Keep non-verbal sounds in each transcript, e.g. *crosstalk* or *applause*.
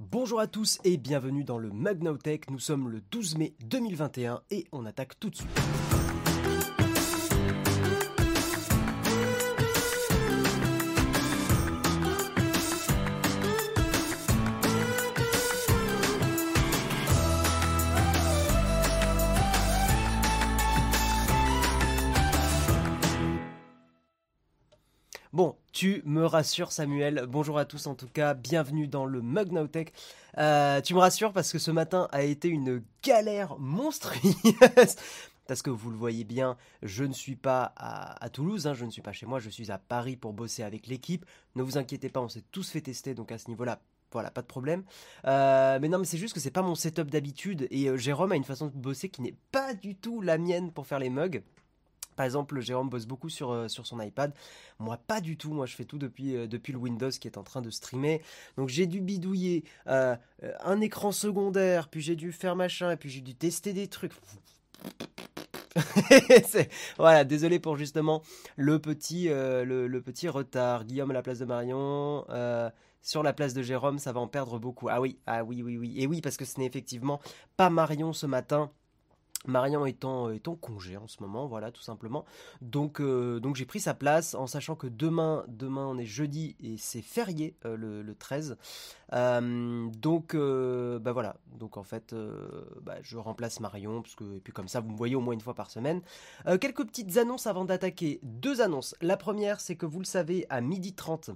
Bonjour à tous et bienvenue dans le Mug Now Tech. Nous sommes le 12 mai 2021 et on attaque tout de suite. Tu me rassures Samuel. Bonjour à tous en tout cas, bienvenue dans le Mug Now Tech. Euh, tu me rassures parce que ce matin a été une galère monstrueuse. *laughs* Parce que vous le voyez bien, je ne suis pas à, Toulouse, hein, je ne suis pas chez moi, je suis à Paris pour bosser avec l'équipe. Ne vous inquiétez pas, on s'est tous fait tester, donc à ce niveau-là, voilà, pas de problème. Euh, mais non, mais c'est juste que c'est pas mon setup d'habitude et euh, Jérôme a une façon de bosser qui n'est pas du tout la mienne pour faire les mugs. Par exemple, Jérôme bosse beaucoup sur, euh, sur son iPad. Moi, pas du tout. Moi, je fais tout depuis, euh, depuis le Windows qui est en train de streamer. Donc, j'ai dû bidouiller euh, un écran secondaire, puis j'ai dû faire machin, et puis j'ai dû tester des trucs. *laughs* voilà, désolé pour justement le petit, le, petit retard. Guillaume à la place de Marion. sur la place de Jérôme, ça va en perdre beaucoup. Ah oui, ah oui, oui, oui. Et oui, parce que ce n'est effectivement pas Marion ce matin. Marion étant, est en congé en ce moment, voilà, tout simplement. Donc, euh, donc j'ai pris sa place en sachant que demain, demain on est jeudi et c'est férié euh, le, 13. Euh, donc, bah voilà. Donc en fait, bah, je remplace Marion parce que et puis comme ça, vous me voyez au moins une fois par semaine. quelques petites annonces avant d'attaquer. Deux annonces. La première, c'est que vous le savez, à midi 30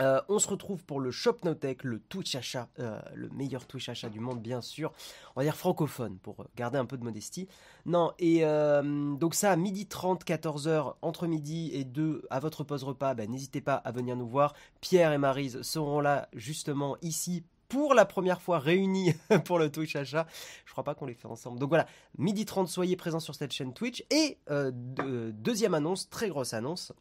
euh, on se retrouve pour le Shop le Twitch achat, euh, le meilleur Twitch achat du monde, bien sûr. On va dire francophone pour garder un peu de modestie. Non, et euh, donc ça, midi 30, 14h, entre midi et 2, à votre pause repas, ben, n'hésitez pas à venir nous voir. Pierre et Marise seront là, justement, ici pour la première fois réunis *laughs* pour le Twitch achat. Je crois pas qu'on les fait ensemble. Donc voilà, midi 30, soyez présents sur cette chaîne Twitch. Et deuxième annonce, très grosse annonce.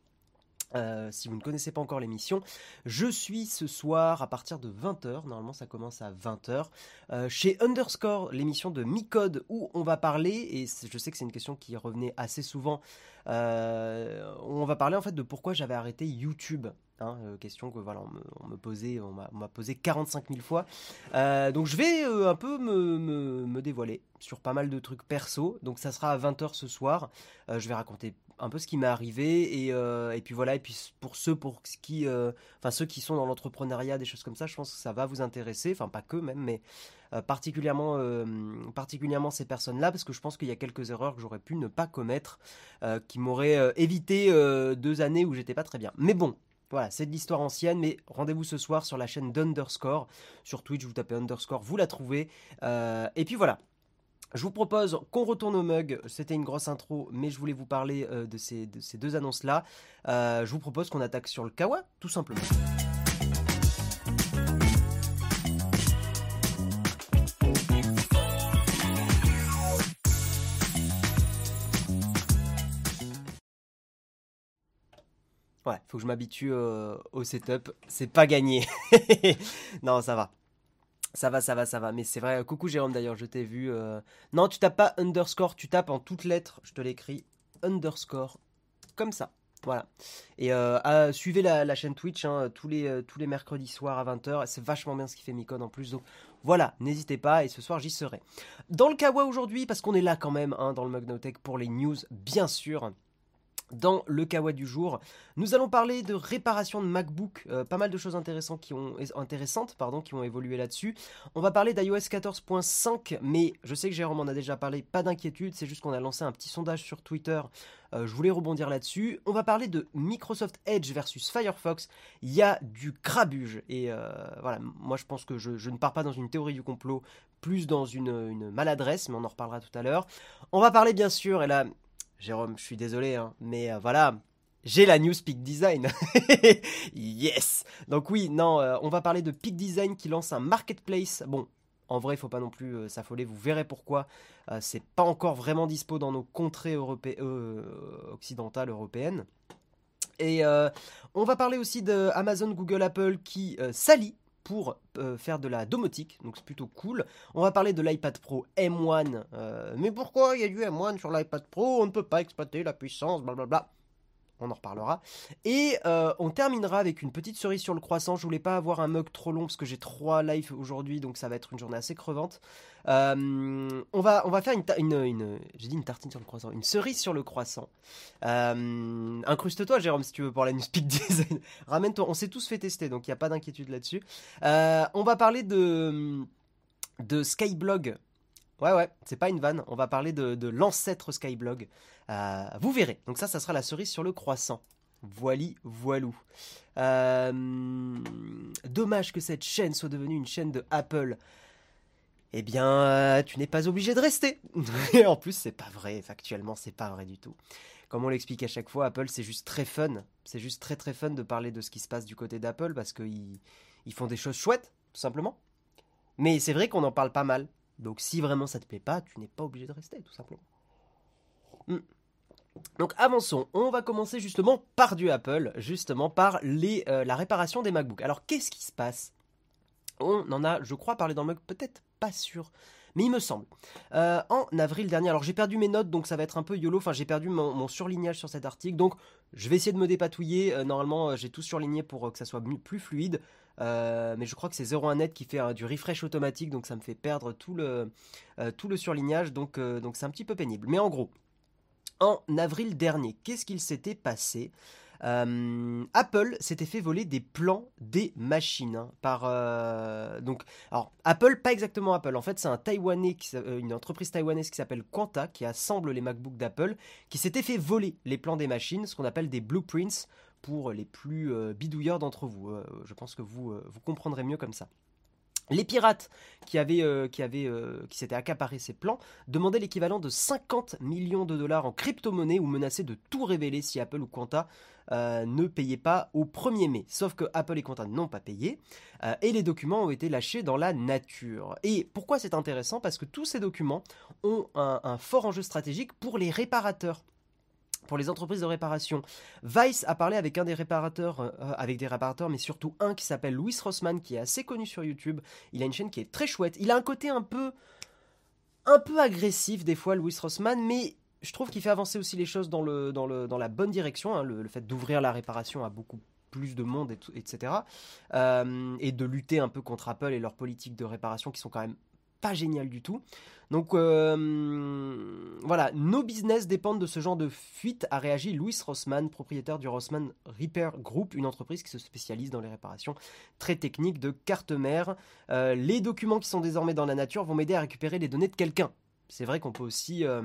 Euh, si vous ne connaissez pas encore l'émission, je suis ce soir à partir de 20h, normalement ça commence à 20h, euh, chez Underscore, l'émission de Micode où on va parler, et je sais que c'est une question qui revenait assez souvent, euh, on va parler en fait de pourquoi j'avais arrêté YouTube. Hein, question que voilà, on me, posait, on m'a posé 45 000 fois. donc je vais un peu me, me, dévoiler sur pas mal de trucs perso. Donc ça sera à 20h ce soir. je vais raconter un peu ce qui m'est arrivé et, euh, puis voilà et puis pour ceux qui euh, ceux qui sont dans l'entrepreneuriat des choses comme ça je pense que ça va vous intéresser enfin pas que même mais euh, particulièrement particulièrement ces personnes là parce que je pense qu'il y a quelques erreurs que j'aurais pu ne pas commettre qui m'auraient évité deux années où j'étais pas très bien mais bon voilà, c'est de l'histoire ancienne, mais rendez-vous ce soir sur la chaîne d'Underscore. Sur Twitch, vous tapez Underscore, vous la trouvez. et puis voilà, je vous propose qu'on retourne au mug. C'était une grosse intro, mais je voulais vous parler euh, de, ces, deux annonces-là. Euh, je vous propose qu'on attaque sur le Kawa, tout simplement. Ouais, faut que je m'habitue euh, au setup. C'est pas gagné. *laughs* non, ça va. Ça va, ça va, ça va. Mais c'est vrai. Coucou Jérôme d'ailleurs, je t'ai vu. Euh. Non, tu tapes pas underscore, tu tapes en toutes lettres. Je te l'écris underscore. Comme ça. Voilà. Et euh, suivez la, chaîne Twitch hein, tous, les, euh, tous les mercredis soirs à 20h. C'est vachement bien ce qui fait Micode en plus. Donc voilà, n'hésitez pas. Et ce soir, j'y serai. Dans le Kawa aujourd'hui, parce qu'on est là quand même hein, dans le Mugnotech pour les news, bien sûr dans le Kawa du jour. Nous allons parler de réparation de MacBook, euh, pas mal de choses intéressantes qui ont, intéressantes, pardon, qui ont évolué là-dessus. On va parler d'iOS 14.5, mais je sais que Jérôme en a déjà parlé, pas d'inquiétude, c'est juste qu'on a lancé un petit sondage sur Twitter. Euh, je voulais rebondir là-dessus. On va parler de Microsoft Edge versus Firefox. Il y a du crabuge. Et euh, voilà, moi je pense que je, ne pars pas dans une théorie du complot, plus dans une, une maladresse, mais on en reparlera tout à l'heure. On va parler bien sûr, et là Jérôme, je suis désolé, hein, mais euh, voilà, j'ai la news Peak Design. *laughs* yes. Donc oui, non, euh, on va parler de Peak Design qui lance un marketplace. Bon, en vrai, il faut pas non plus euh, s'affoler. Vous verrez pourquoi. c'est pas encore vraiment dispo dans nos contrées occidentales européennes. Et on va parler aussi de Amazon, Google, Apple qui s'allient pour euh, faire de la domotique, donc c'est plutôt cool. On va parler de l'iPad Pro M1. Euh, mais pourquoi il y a du M1 sur l'iPad Pro? On ne peut pas exploiter la puissance, blablabla. On en reparlera. Et euh, on terminera avec une petite cerise sur le croissant. Je voulais pas avoir un mug trop long parce que j'ai trois lives aujourd'hui, donc ça va être une journée assez crevante. Euh, on, va, faire une, une, j'ai dit une tartine sur le croissant, une cerise sur le croissant. Euh, incruste-toi, Jérôme, si tu veux pour la Newspeak Design. *laughs* Ramène-toi, on s'est tous fait tester, donc il n'y a pas d'inquiétude là-dessus. on va parler de, de Skyblog. Ouais, ouais, c'est pas une vanne. On va parler de, l'ancêtre Skyblog. Euh, vous verrez. Donc ça, ça sera la cerise sur le croissant. Voili, voilou. Euh, dommage que cette chaîne soit devenue une chaîne de Apple. Eh bien, euh, tu n'es pas obligé de rester. *laughs* Et en plus, c'est pas vrai. Factuellement, c'est pas vrai du tout. Comme on l'explique à chaque fois, Apple, c'est juste très fun. C'est juste très très fun de parler de ce qui se passe du côté d'Apple parce qu'ils ils font des choses chouettes, tout simplement. Mais c'est vrai qu'on en parle pas mal. Donc si vraiment ça te plaît pas, tu n'es pas obligé de rester, tout simplement. Hmm. Donc avançons, on va commencer justement par du Apple, justement par les, euh, la réparation des MacBooks. Alors qu'est-ce qui se passe? On en a, je crois, parlé dans le mug, peut-être pas sûr, mais il me semble. Euh, en avril dernier, alors j'ai perdu mes notes, donc ça va être un peu YOLO, enfin j'ai perdu mon, surlignage sur cet article, donc je vais essayer de me dépatouiller. Euh, normalement, j'ai tout surligné pour que ça soit plus fluide. Mais je crois que c'est 01 net qui fait du refresh automatique, donc ça me fait perdre tout le, le surlignage, donc donc c'est un petit peu pénible. Mais en gros, en avril dernier. Qu'est-ce qu'il s'était passé? Euh, Apple s'était fait voler des plans des machines hein, par euh, Apple pas exactement Apple en fait c'est un taïwanais euh, une entreprise taïwanaise qui s'appelle Quanta qui assemble les MacBooks d'Apple qui s'était fait voler les plans des machines ce qu'on appelle des blueprints pour les plus bidouilleurs d'entre vous je pense que vous vous comprendrez mieux comme ça les pirates qui, euh, euh, s'étaient accaparés ces plans demandaient l'équivalent de 50 millions de dollars en crypto-monnaie ou menaçaient de tout révéler si Apple ou Quanta euh, ne payaient pas au 1er mai. Sauf que Apple et Quanta n'ont pas payé et les documents ont été lâchés dans la nature. Et pourquoi c'est intéressant? Parce que tous ces documents ont un fort enjeu stratégique pour les réparateurs pour les entreprises de réparation. Vice a parlé avec un des réparateurs, euh, avec des réparateurs, mais surtout un qui s'appelle Louis Rossman, qui est assez connu sur YouTube. Il a une chaîne qui est très chouette. Il a un côté un peu, un peu agressif des fois, Louis Rossman, mais je trouve qu'il fait avancer aussi les choses dans, le, dans, le, dans la bonne direction. Hein. le, fait d'ouvrir la réparation à beaucoup plus de monde, etc. Euh, et de lutter un peu contre Apple et leurs politiques de réparation qui sont quand même pas géniales du tout. Donc euh, voilà, nos business dépendent de ce genre de fuite, a réagi Louis Rossman, propriétaire du Rossman Repair Group, une entreprise qui se spécialise dans les réparations très techniques de cartes mères. Euh, les documents qui sont désormais dans la nature vont m'aider à récupérer les données de quelqu'un. C'est vrai qu'on peut aussi... Euh,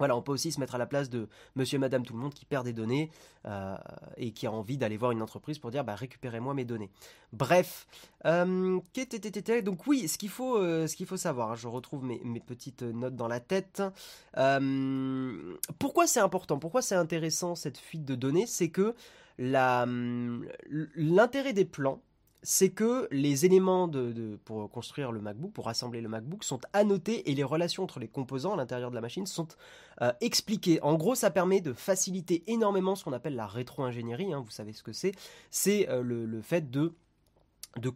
voilà, on peut aussi se mettre à la place de monsieur et madame tout le monde qui perd des données euh, et qui a envie d'aller voir une entreprise pour dire bah, récupérez-moi mes données. Bref, donc oui, ce qu'il faut, savoir, je retrouve mes, petites notes dans la tête. pourquoi c'est important Pourquoi c'est intéressant cette fuite de données C'est que l'intérêt des plans, c'est que les éléments pour construire le MacBook, pour assembler le MacBook, sont annotés et les relations entre les composants à l'intérieur de la machine sont euh, expliquées. En gros, ça permet de faciliter énormément ce qu'on appelle la rétro-ingénierie, hein, vous savez ce que c'est. C'est euh, le, fait de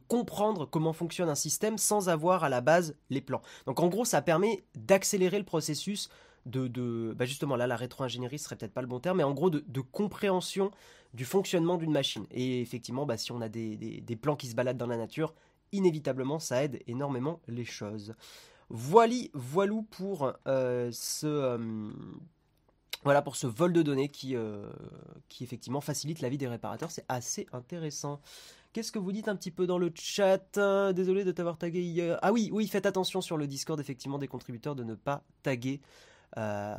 comprendre comment fonctionne un système sans avoir à la base les plans. Donc en gros, ça permet d'accélérer le processus de, bah justement là la rétro-ingénierie serait peut-être pas le bon terme, mais en gros de, compréhension du fonctionnement d'une machine. Et effectivement, bah, si on a des, plans qui se baladent dans la nature, inévitablement ça aide énormément les choses. Voili, voilou pour euh, ce euh, voilà pour ce vol de données qui, euh, qui effectivement facilite la vie des réparateurs. C'est assez intéressant. Qu'est-ce que vous dites un petit peu dans le chat? Désolé de t'avoir tagué hier. Ah oui, oui, faites attention sur le Discord effectivement des contributeurs de ne pas taguer euh,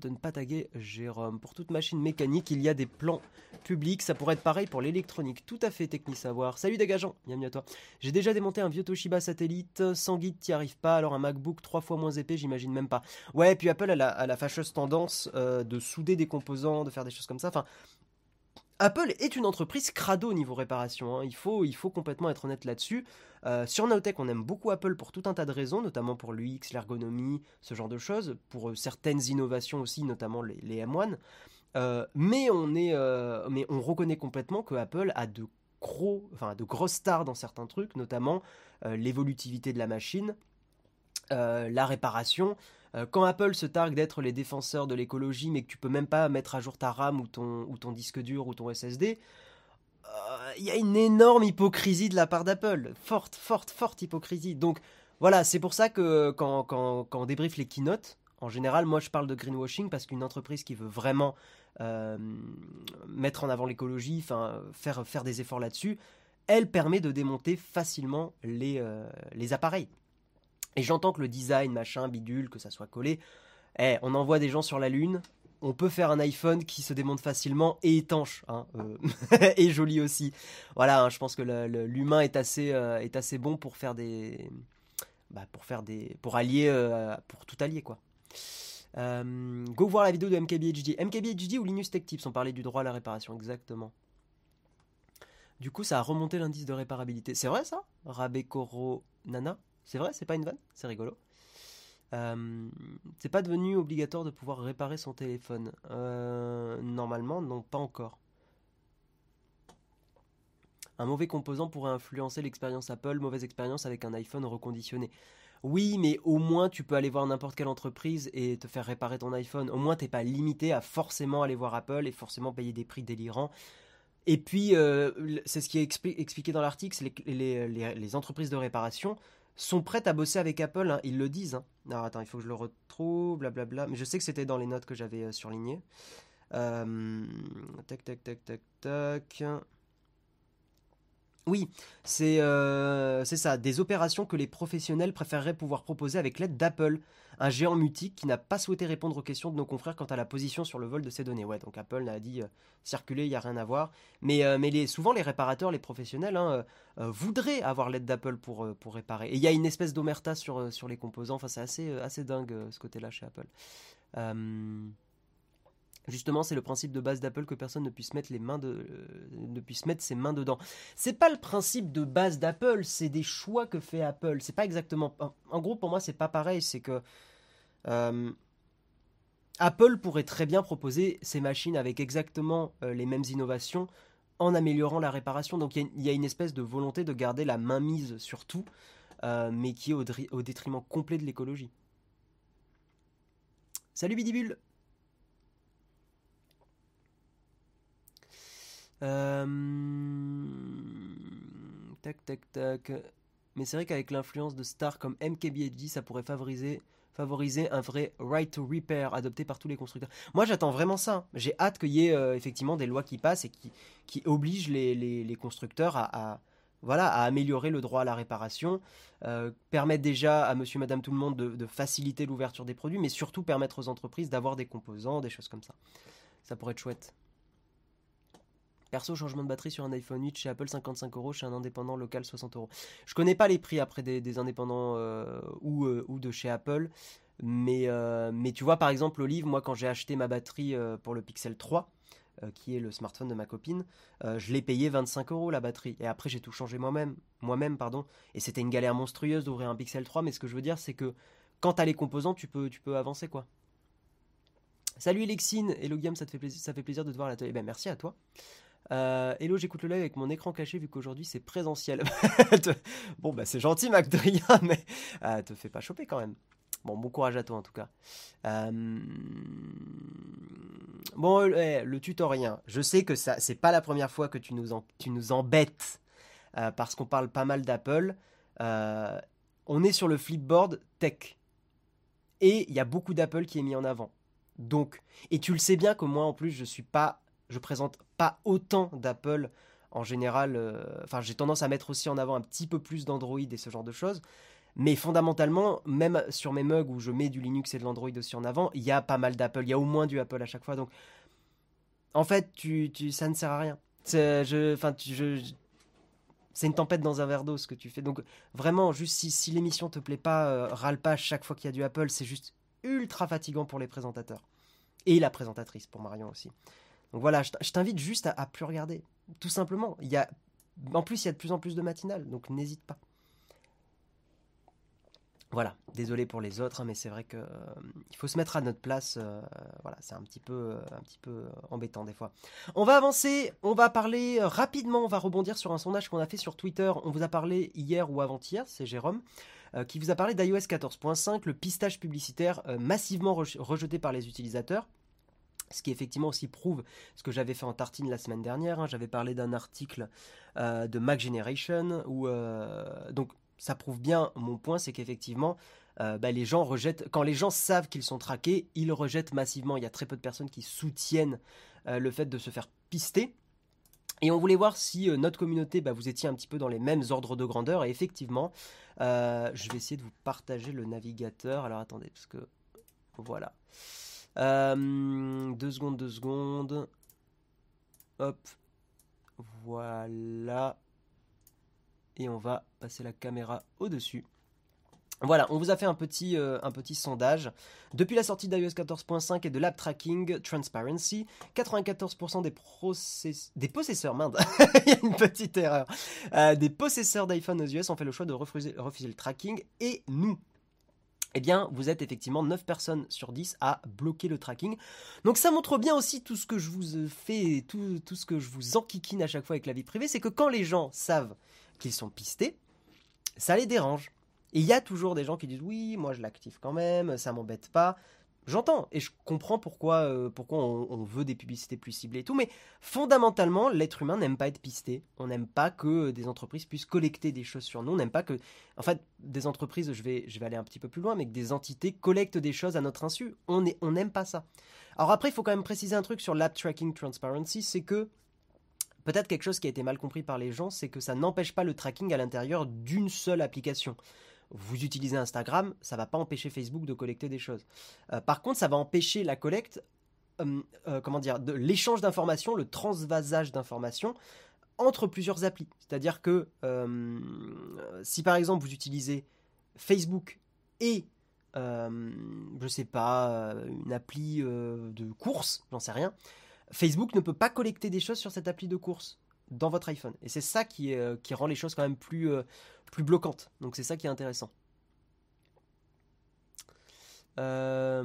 de ne pas taguer Jérôme. Pour toute machine mécanique, il y a des plans publics. Ça pourrait être pareil pour l'électronique. Tout à fait, Techni Savoir. Salut Dégageant, bienvenue à toi. J'ai déjà démonté un vieux Toshiba satellite. Sans guide, t'y arrives pas. Alors un MacBook trois fois moins épais, j'imagine même pas. Ouais, et puis Apple a la, fâcheuse tendance euh, de souder des composants, de faire des choses comme ça. Enfin, Apple est une entreprise crado au niveau réparation. Hein. Il, faut, complètement être honnête là-dessus. Euh, sur Nowtech, on aime beaucoup Apple pour tout un tas de raisons, notamment pour l'UX, l'ergonomie, ce genre de choses, pour euh, certaines innovations aussi, notamment les, M1. Euh, mais, on reconnaît complètement que Apple a de, gros, enfin, de grosses stars dans certains trucs, notamment l'évolutivité de la machine, la réparation, Euh, quand Apple se targue d'être les défenseurs de l'écologie, mais que tu peux même pas mettre à jour ta RAM ou ton, disque dur ou ton SSD, euh, il y a une énorme hypocrisie de la part d'Apple. Forte, forte, forte hypocrisie. Donc voilà, c'est pour ça que quand, on débriefe les keynotes, en général, moi je parle de greenwashing parce qu'une entreprise qui veut vraiment euh, mettre en avant l'écologie, faire, faire des efforts là-dessus, elle permet de démonter facilement euh, les appareils. Et j'entends que le design, machin, bidule, que ça soit collé, eh, on envoie des gens sur la Lune, on peut faire un iPhone qui se démonte facilement et étanche, hein, euh, *laughs* et joli aussi. Voilà, hein, je pense que l'humain est assez, est assez bon pour faire des, bah, pour faire des, pour allier, pour tout allier quoi. Euh, go voir la vidéo de MKBHD. MKBHD ou Linus Tech Tips, on parlait du droit à la réparation, exactement. Du coup, ça a remonté l'indice de réparabilité. C'est vrai ça? Rabekoro Nana? C'est vrai, c'est pas une vanne C'est rigolo. Euh, c'est pas devenu obligatoire de pouvoir réparer son téléphone. Euh, normalement, non, pas encore. Un mauvais composant pourrait influencer l'expérience Apple, mauvaise expérience avec un iPhone reconditionné. Oui, mais au moins tu peux aller voir n'importe quelle entreprise et te faire réparer ton iPhone. Au moins t'es pas limité à forcément aller voir Apple et forcément payer des prix délirants. Et puis, euh, c'est ce qui est expliqué dans l'article, c'est les, les, entreprises de réparation sont prêtes à bosser avec Apple, hein. ils le disent. Hein. Alors attends, il faut que je le retrouve, blablabla. Mais je sais que c'était dans les notes que j'avais euh, surlignées. Euh, tac, tac, tac, tac, tac. Oui, euh, c'est ça, des opérations que les professionnels préféreraient pouvoir proposer avec l'aide d'Apple, un géant mutique qui n'a pas souhaité répondre aux questions de nos confrères quant à la position sur le vol de ces données. Ouais, donc Apple n'a dit euh, circuler, il n'y a rien à voir. Mais, euh, mais les, souvent, les réparateurs, les professionnels, hein, voudraient avoir l'aide d'Apple pour, réparer. Et il y a une espèce d'omerta sur, sur les composants, enfin c'est assez, assez dingue ce côté-là chez Apple. Justement, c'est le principe de base d'Apple que personne ne puisse mettre les mains euh, ses mains dedans. C'est pas le principe de base d'Apple, c'est des choix que fait Apple. C'est pas exactement. En gros, pour moi, c'est pas pareil. C'est que euh, Apple pourrait très bien proposer ses machines avec exactement euh, les mêmes innovations en améliorant la réparation. Donc il y, a une espèce de volonté de garder la main mise sur tout, mais qui est au, au détriment complet de l'écologie. Salut Bidibule tac, tac, tac. Mais c'est vrai qu'avec l'influence de stars comme MKBHD, ça pourrait favoriser, favoriser un vrai right to repair adopté par tous les constructeurs. Moi, j'attends vraiment ça. J'ai hâte qu'il y ait euh, effectivement des lois qui passent et qui, qui obligent les, les, constructeurs à, voilà, à améliorer le droit à la réparation, euh, permettre déjà à monsieur, madame, tout le monde de, de faciliter l'ouverture des produits, mais surtout permettre aux entreprises d'avoir des composants, des choses comme ça. Ça pourrait être chouette. Perso, changement de batterie sur un iPhone 8 chez Apple 55 euros, chez un indépendant local 60 euros. Je connais pas les prix après des, indépendants euh, ou, euh, ou de chez Apple, mais, euh, mais tu vois par exemple Olive, moi quand j'ai acheté ma batterie pour le Pixel 3, qui est le smartphone de ma copine, je l'ai payé 25 euros la batterie. Et après j'ai tout changé moi-même, moi-même pardon. Et c'était une galère monstrueuse d'ouvrir un Pixel 3, mais ce que je veux dire c'est que quand as les composants, tu peux, tu peux avancer quoi. Salut Lexine, hello Guillaume, ça te fait plaisir, de te voir à l'atelier. Ben merci à toi. Euh, hello, j'écoute le live avec mon écran caché vu qu'aujourd'hui c'est présentiel. *laughs* bon, bah c'est gentil, McDrien, *laughs* mais euh, te fais pas choper quand même. Bon, bon courage à toi en tout cas. Euh, bon, eh, le tutoriel. Je sais que ça, c'est pas la première fois que tu nous, tu nous embêtes parce qu'on parle pas mal d'Apple. on est sur le Flipboard Tech et il y a beaucoup d'Apple qui est mis en avant. Donc, et tu le sais bien que moi en plus je suis pas je présente pas autant d'Apple en général. Euh, enfin, j'ai tendance à mettre aussi en avant un petit peu plus d'Android et ce genre de choses. Mais fondamentalement, même sur mes mugs où je mets du Linux et de l'Android aussi en avant, il y a pas mal d'Apple. Il y a au moins du Apple à chaque fois. Donc, en fait, ça ne sert à rien. C'est, je, je, une tempête dans un verre d'eau ce que tu fais. Donc, vraiment, juste si, si l'émission te plaît pas, euh, râle pas chaque fois qu'il y a du Apple. C'est juste ultra fatigant pour les présentateurs. Et la présentatrice, pour Marion aussi. Donc voilà, je t'invite juste à, plus regarder. Tout simplement. Il y a, en plus, il y a de plus en plus de matinales, donc n'hésite pas. Voilà, désolé pour les autres, hein, mais c'est vrai que il faut se mettre à notre place. voilà, c'est un petit peu, un petit peu embêtant des fois. On va avancer, on va parler rapidement, on va rebondir sur un sondage qu'on a fait sur Twitter. On vous a parlé hier ou avant-hier, c'est Jérôme. qui vous a parlé d'iOS 14.5, le pistage publicitaire massivement rejeté par les utilisateurs. Ce qui effectivement aussi prouve ce que j'avais fait en tartine la semaine dernière. Hein. J'avais parlé d'un article euh, de Mac Generation où euh, donc ça prouve bien mon point, c'est qu'effectivement euh, bah, les gens rejettent quand les gens savent qu'ils sont traqués, ils rejettent massivement. Il y a très peu de personnes qui soutiennent le fait de se faire pister. Et on voulait voir si notre communauté, bah, vous étiez un petit peu dans les mêmes ordres de grandeur. Et effectivement, je vais essayer de vous partager le navigateur. Alors attendez, parce que voilà. Euh, deux secondes, deux secondes. Hop. Voilà. Et on va passer la caméra au-dessus. Voilà, on vous a fait un petit, euh, sondage. Depuis la sortie d'iOS 14.5 et de l'App Tracking Transparency, 94% des, possesseurs, merde, *laughs* il y a une petite erreur, euh, des possesseurs d'iPhone aux US ont fait le choix de refuser le tracking et nous, eh bien, vous êtes effectivement 9 personnes sur 10 à bloquer le tracking. Donc ça montre bien aussi tout ce que je vous fais, tout, tout ce que je vous enquiquine à chaque fois avec la vie privée, c'est que quand les gens savent qu'ils sont pistés, ça les dérange. Et il y a toujours des gens qui disent oui, moi je l'active quand même, ça m'embête pas. J'entends et je comprends pourquoi, euh, pourquoi on, veut des publicités plus ciblées et tout, mais fondamentalement, l'être humain n'aime pas être pisté. On n'aime pas que des entreprises puissent collecter des choses sur nous. On n'aime pas que, en fait, des entreprises, je vais, je vais aller un petit peu plus loin, mais que des entités collectent des choses à notre insu. On n'aime on pas ça. Alors après, il faut quand même préciser un truc sur l'App Tracking Transparency, c'est que peut-être quelque chose qui a été mal compris par les gens, c'est que ça n'empêche pas le tracking à l'intérieur d'une seule application vous utilisez Instagram, ça va pas empêcher Facebook de collecter des choses. Euh, par contre, ça va empêcher la collecte, euh, euh, comment dire, de l'échange d'informations, le transvasage d'informations entre plusieurs applis. C'est-à-dire que si par exemple vous utilisez Facebook et je sais pas une appli de course, j'en sais rien, Facebook ne peut pas collecter des choses sur cette appli de course dans votre iPhone. Et c'est ça qui rend les choses quand même plus, plus bloquante. Donc c'est ça qui est intéressant. Euh,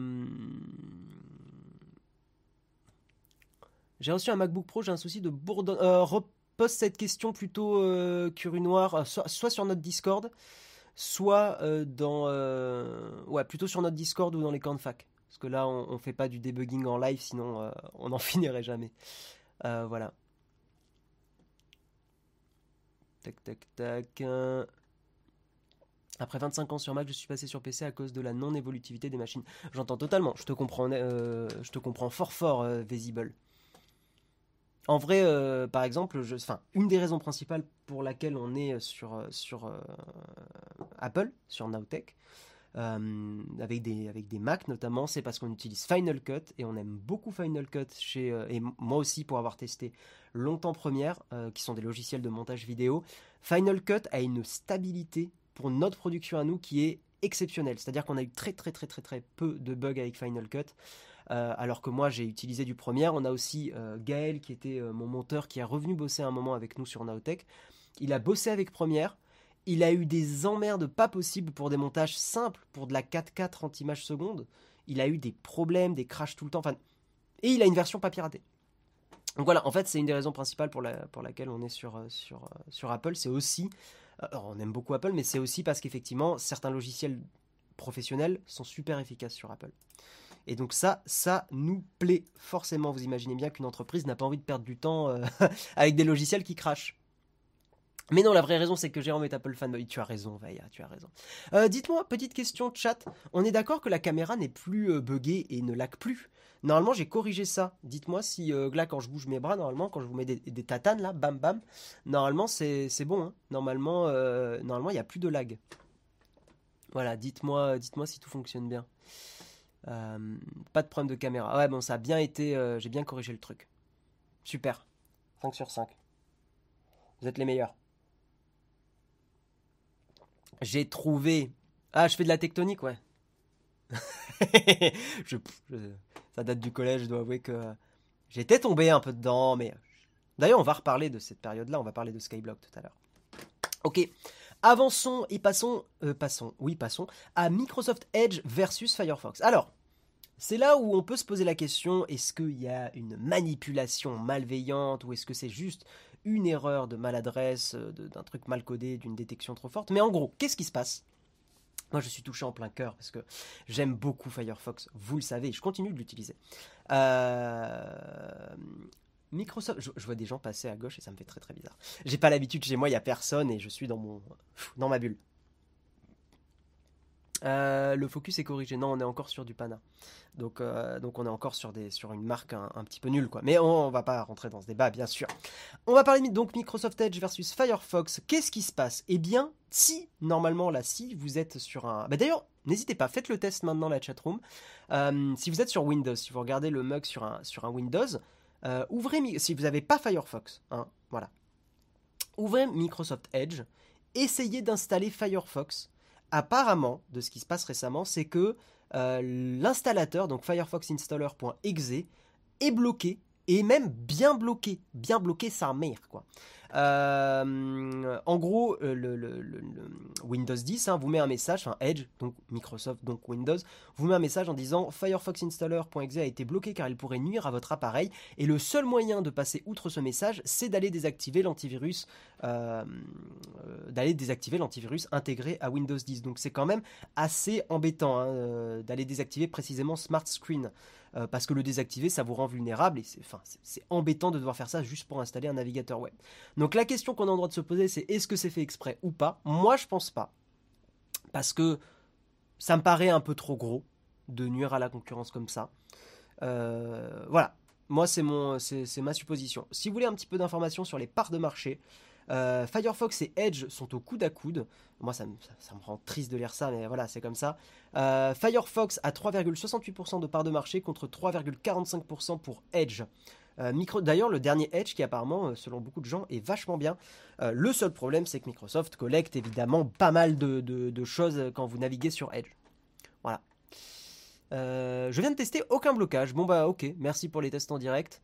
j'ai reçu un MacBook Pro, j'ai un souci de bourdon. Euh, repose cette question plutôt euh, Noir, euh, soit, sur notre Discord, soit dans. ouais, plutôt sur notre Discord ou dans les camps de fac. Parce que là, on, on fait pas du debugging en live, sinon on n'en *laughs* finirait jamais. voilà. Tac, tac, tac. Après 25 ans sur Mac, je suis passé sur PC à cause de la non-évolutivité des machines. J'entends totalement, je te comprends, euh, je te comprends fort fort, euh, Visible. En vrai, euh, par exemple, une des raisons principales pour laquelle on est sur, sur Apple, sur Nowtech, avec, des, avec des Mac notamment, c'est parce qu'on utilise Final Cut et on aime beaucoup Final Cut chez, et moi aussi pour avoir testé longtemps Premiere, qui sont des logiciels de montage vidéo. Final Cut a une stabilité pour notre production à nous qui est exceptionnelle. C'est-à-dire qu'on a eu très très très très très peu de bugs avec Final Cut. Euh, alors que moi j'ai utilisé du Premiere. On a aussi euh, Gaël qui était euh, mon monteur qui est revenu bosser un moment avec nous sur Naotech. Il a bossé avec Premiere. Il a eu des emmerdes pas possibles pour des montages simples, pour de la 4K 30 images secondes. Il a eu des problèmes, des crashs tout le temps. Et il a une version pas piratée. Donc voilà, en fait, c'est une des raisons principales pour, la, pour laquelle on est sur Apple. C'est aussi on aime beaucoup Apple, mais c'est aussi parce qu'effectivement, certains logiciels professionnels sont super efficaces sur Apple. Et donc ça, ça nous plaît forcément. Vous imaginez bien qu'une entreprise n'a pas envie de perdre du temps euh, *laughs* avec des logiciels qui crachent. Mais non, la vraie raison, c'est que Jérôme est Apple fanboy. Tu as raison, Vaya, tu as raison. Euh, dites-moi, petite question, chat. On est d'accord que la caméra n'est plus euh, et ne lag plus? Normalement, j'ai corrigé ça. Dites-moi si euh, là, quand je bouge mes bras, normalement, quand je vous mets des, tatanes là, bam bam, normalement, c'est bon. Hein. Normalement, normalement, il n'y a plus de lag. Voilà, dites-moi dites-moi si tout fonctionne bien. pas de problème de caméra. Ouais, bon, ça a bien été. j'ai bien corrigé le truc. Super. 5 sur 5. Vous êtes les meilleurs. J'ai trouvé. Ah, je fais de la tectonique, ouais. *laughs* ça date du collège, je dois avouer que j'étais tombé un peu dedans, mais d'ailleurs, on va reparler de cette période-là. On va parler de Skyblock tout à l'heure. Ok. Avançons et passons, euh, passons, oui, passons à Microsoft Edge versus Firefox. Alors, c'est là où on peut se poser la question est-ce qu'il y a une manipulation malveillante ou est-ce que c'est juste une erreur de maladresse, euh, d'un truc mal codé, d'une détection trop forte Mais en gros, qu'est-ce qui se passe? Moi, je suis touché en plein cœur parce que j'aime beaucoup Firefox. Vous le savez, je continue de l'utiliser. Euh, Microsoft, je, vois des gens passer à gauche et ça me fait très très bizarre. J'ai pas l'habitude chez moi, il y a personne et je suis dans mon dans ma bulle. Euh, le focus est corrigé. Non, on est encore sur du Pana. Donc, euh, donc on est encore sur, des, sur une marque un, petit peu nulle. Quoi. Mais on, ne va pas rentrer dans ce débat, bien sûr. On va parler donc Microsoft Edge versus Firefox. Qu'est-ce qui se passe? Eh bien, si, normalement, là, si vous êtes sur un... Bah, D'ailleurs, n'hésitez pas, faites le test maintenant, la chatroom. Euh, si vous êtes sur Windows, si vous regardez le mug sur un, sur un Windows, ouvrez... Si vous n'avez pas Firefox, hein, voilà. Ouvrez Microsoft Edge, essayez d'installer Firefox apparemment, de ce qui se passe récemment, c'est que euh, l'installateur, donc firefoxinstaller.exe, est bloqué, et même bien bloqué, bien bloqué sa mère, quoi. Euh, en gros, euh, Windows 10 hein, vous met un message, enfin Edge, donc Microsoft, donc Windows, vous met un message en disant Firefoxinstaller.exe a été bloqué car il pourrait nuire à votre appareil. Et le seul moyen de passer outre ce message, c'est d'aller désactiver l'antivirus, euh, d'aller désactiver l'antivirus intégré à Windows 10. Donc c'est quand même assez embêtant hein, d'aller désactiver précisément Smart Screen. Euh, parce que le désactiver, ça vous rend vulnérable et c'est, embêtant de devoir faire ça juste pour installer un navigateur web. Donc la question qu'on a le droit de se poser, c'est est-ce que c'est fait exprès ou pas? Moi, je pense pas, parce que ça me paraît un peu trop gros de nuire à la concurrence comme ça. Euh, voilà, moi c'est, ma supposition. Si vous voulez un petit peu d'informations sur les parts de marché, euh, Firefox et Edge sont au coude à coude. Moi, ça me, rend triste de lire ça, mais voilà, c'est comme ça. Euh, Firefox a 3,68% de part de marché contre 3,45% pour Edge. Euh, d'ailleurs, le dernier Edge, qui apparemment, selon beaucoup de gens, est vachement bien. le seul problème, c'est que Microsoft collecte évidemment pas mal de, choses quand vous naviguez sur Edge. Voilà. je viens de tester aucun blocage. Bon bah ok, merci pour les tests en direct.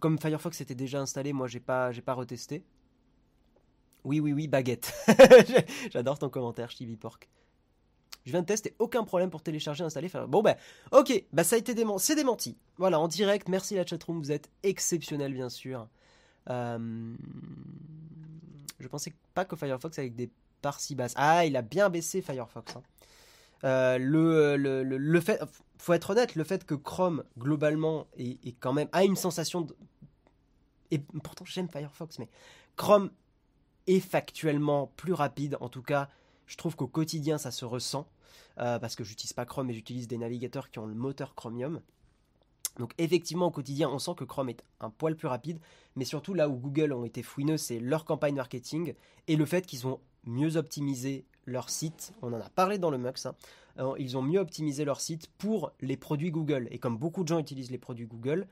comme Firefox était déjà installé, moi j'ai pas, j'ai pas retesté. Oui, oui, oui, baguette. *laughs* J'adore ton commentaire, Chibi Pork. Je viens de tester, aucun problème pour télécharger, installer, faire. Bon, ben, ok, bah ça a été démenti. C'est démenti. Voilà, en direct, merci la chatroom, vous êtes exceptionnel, bien sûr. Euh... Je pensais pas que Firefox avec des parts si basses. Ah, il a bien baissé Firefox. Hein. Euh, le, le, le, fait, faut être honnête, le fait que Chrome globalement est, est quand même a une sensation de, et pourtant j'aime Firefox, mais Chrome est factuellement plus rapide. En tout cas, je trouve qu'au quotidien, ça se ressent. Euh, parce que j'utilise pas Chrome, mais j'utilise des navigateurs qui ont le moteur Chromium. Donc effectivement, au quotidien, on sent que Chrome est un poil plus rapide. Mais surtout, là où Google ont été fouineux, c'est leur campagne marketing et le fait qu'ils ont mieux optimisé leur site. On en a parlé dans le MUX. Hein. Euh, ils ont mieux optimisé leur site pour les produits Google. Et comme beaucoup de gens utilisent les produits Google,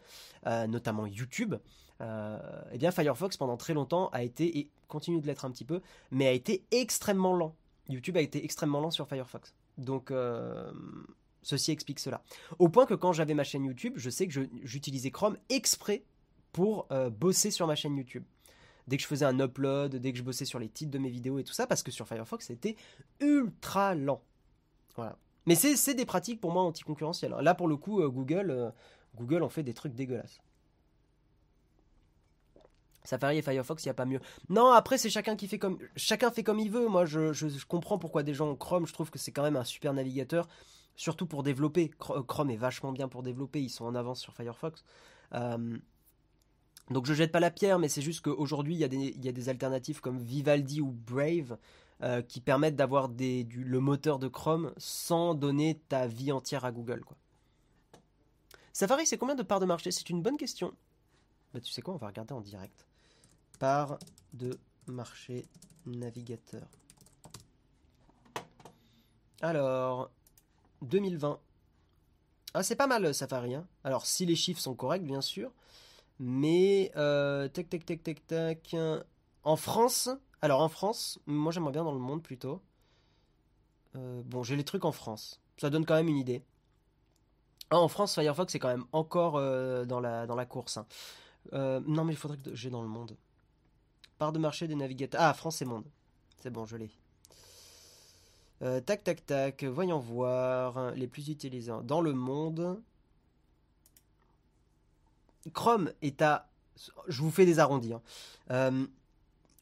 euh, notamment YouTube, euh, eh bien Firefox pendant très longtemps a été, et continue de l'être un petit peu, mais a été extrêmement lent. YouTube a été extrêmement lent sur Firefox. Donc ceci explique cela. Au point que quand j'avais ma chaîne YouTube, je sais que j'utilisais Chrome exprès pour bosser sur ma chaîne YouTube dès que je faisais un upload, dès que je bossais sur les titres de mes vidéos et tout ça, parce que sur Firefox, c'était ultra lent. Voilà. Mais c'est des pratiques pour moi anticoncurrentielles. Là, pour le coup, euh, Google, euh, Google en fait des trucs dégueulasses. Safari et Firefox, il n'y a pas mieux. Non, après, c'est chacun qui fait comme chacun fait comme il veut. Moi, je, comprends pourquoi des gens ont Chrome. Je trouve que c'est quand même un super navigateur, surtout pour développer. Chrome est vachement bien pour développer. Ils sont en avance sur Firefox. Euh, donc je jette pas la pierre, mais c'est juste qu'aujourd'hui, il y, a des alternatives comme Vivaldi ou Brave euh, qui permettent d'avoir le moteur de Chrome sans donner ta vie entière à Google. Quoi. Safari, c'est combien de parts de marché? C'est une bonne question. Bah, tu sais quoi, on va regarder en direct. Parts de marché navigateur. Alors, 2020. Ah, c'est pas mal Safari. Hein. Alors, si les chiffres sont corrects, bien sûr. Mais, euh, tac, tac, tac, tac, tac. En France, alors en France, moi j'aimerais bien dans le monde plutôt. Euh, bon, j'ai les trucs en France. Ça donne quand même une idée. Ah, en France, Firefox est quand même encore euh, dans, la, course. Hein. non, mais il faudrait que j'ai dans le monde. Part de marché des navigateurs. Ah, France et monde. C'est bon, je l'ai. Euh, tac, tac, tac. Voyons voir. Les plus utilisés dans le monde. Chrome est à. Je vous fais des arrondis. Hein.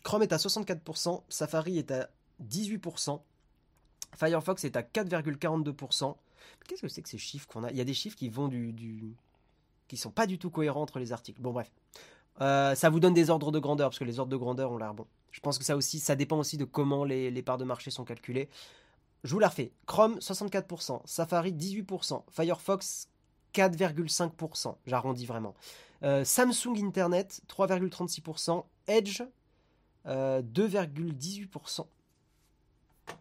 Chrome est à 64%. Safari est à 18%. Firefox est à 4,42%. Qu'est-ce que c'est que ces chiffres qu'on a? Il y a des chiffres qui vont du, qui sont pas du tout cohérents entre les articles. Bon bref. Euh, ça vous donne des ordres de grandeur, parce que les ordres de grandeur ont l'air bons. Je pense que ça aussi, ça dépend aussi de comment les, parts de marché sont calculées. Je vous la refais. Chrome 64%, Safari 18%, Firefox 4,5%, j'arrondis vraiment. Euh, Samsung Internet 3,36%, Edge 2,18%. Euh,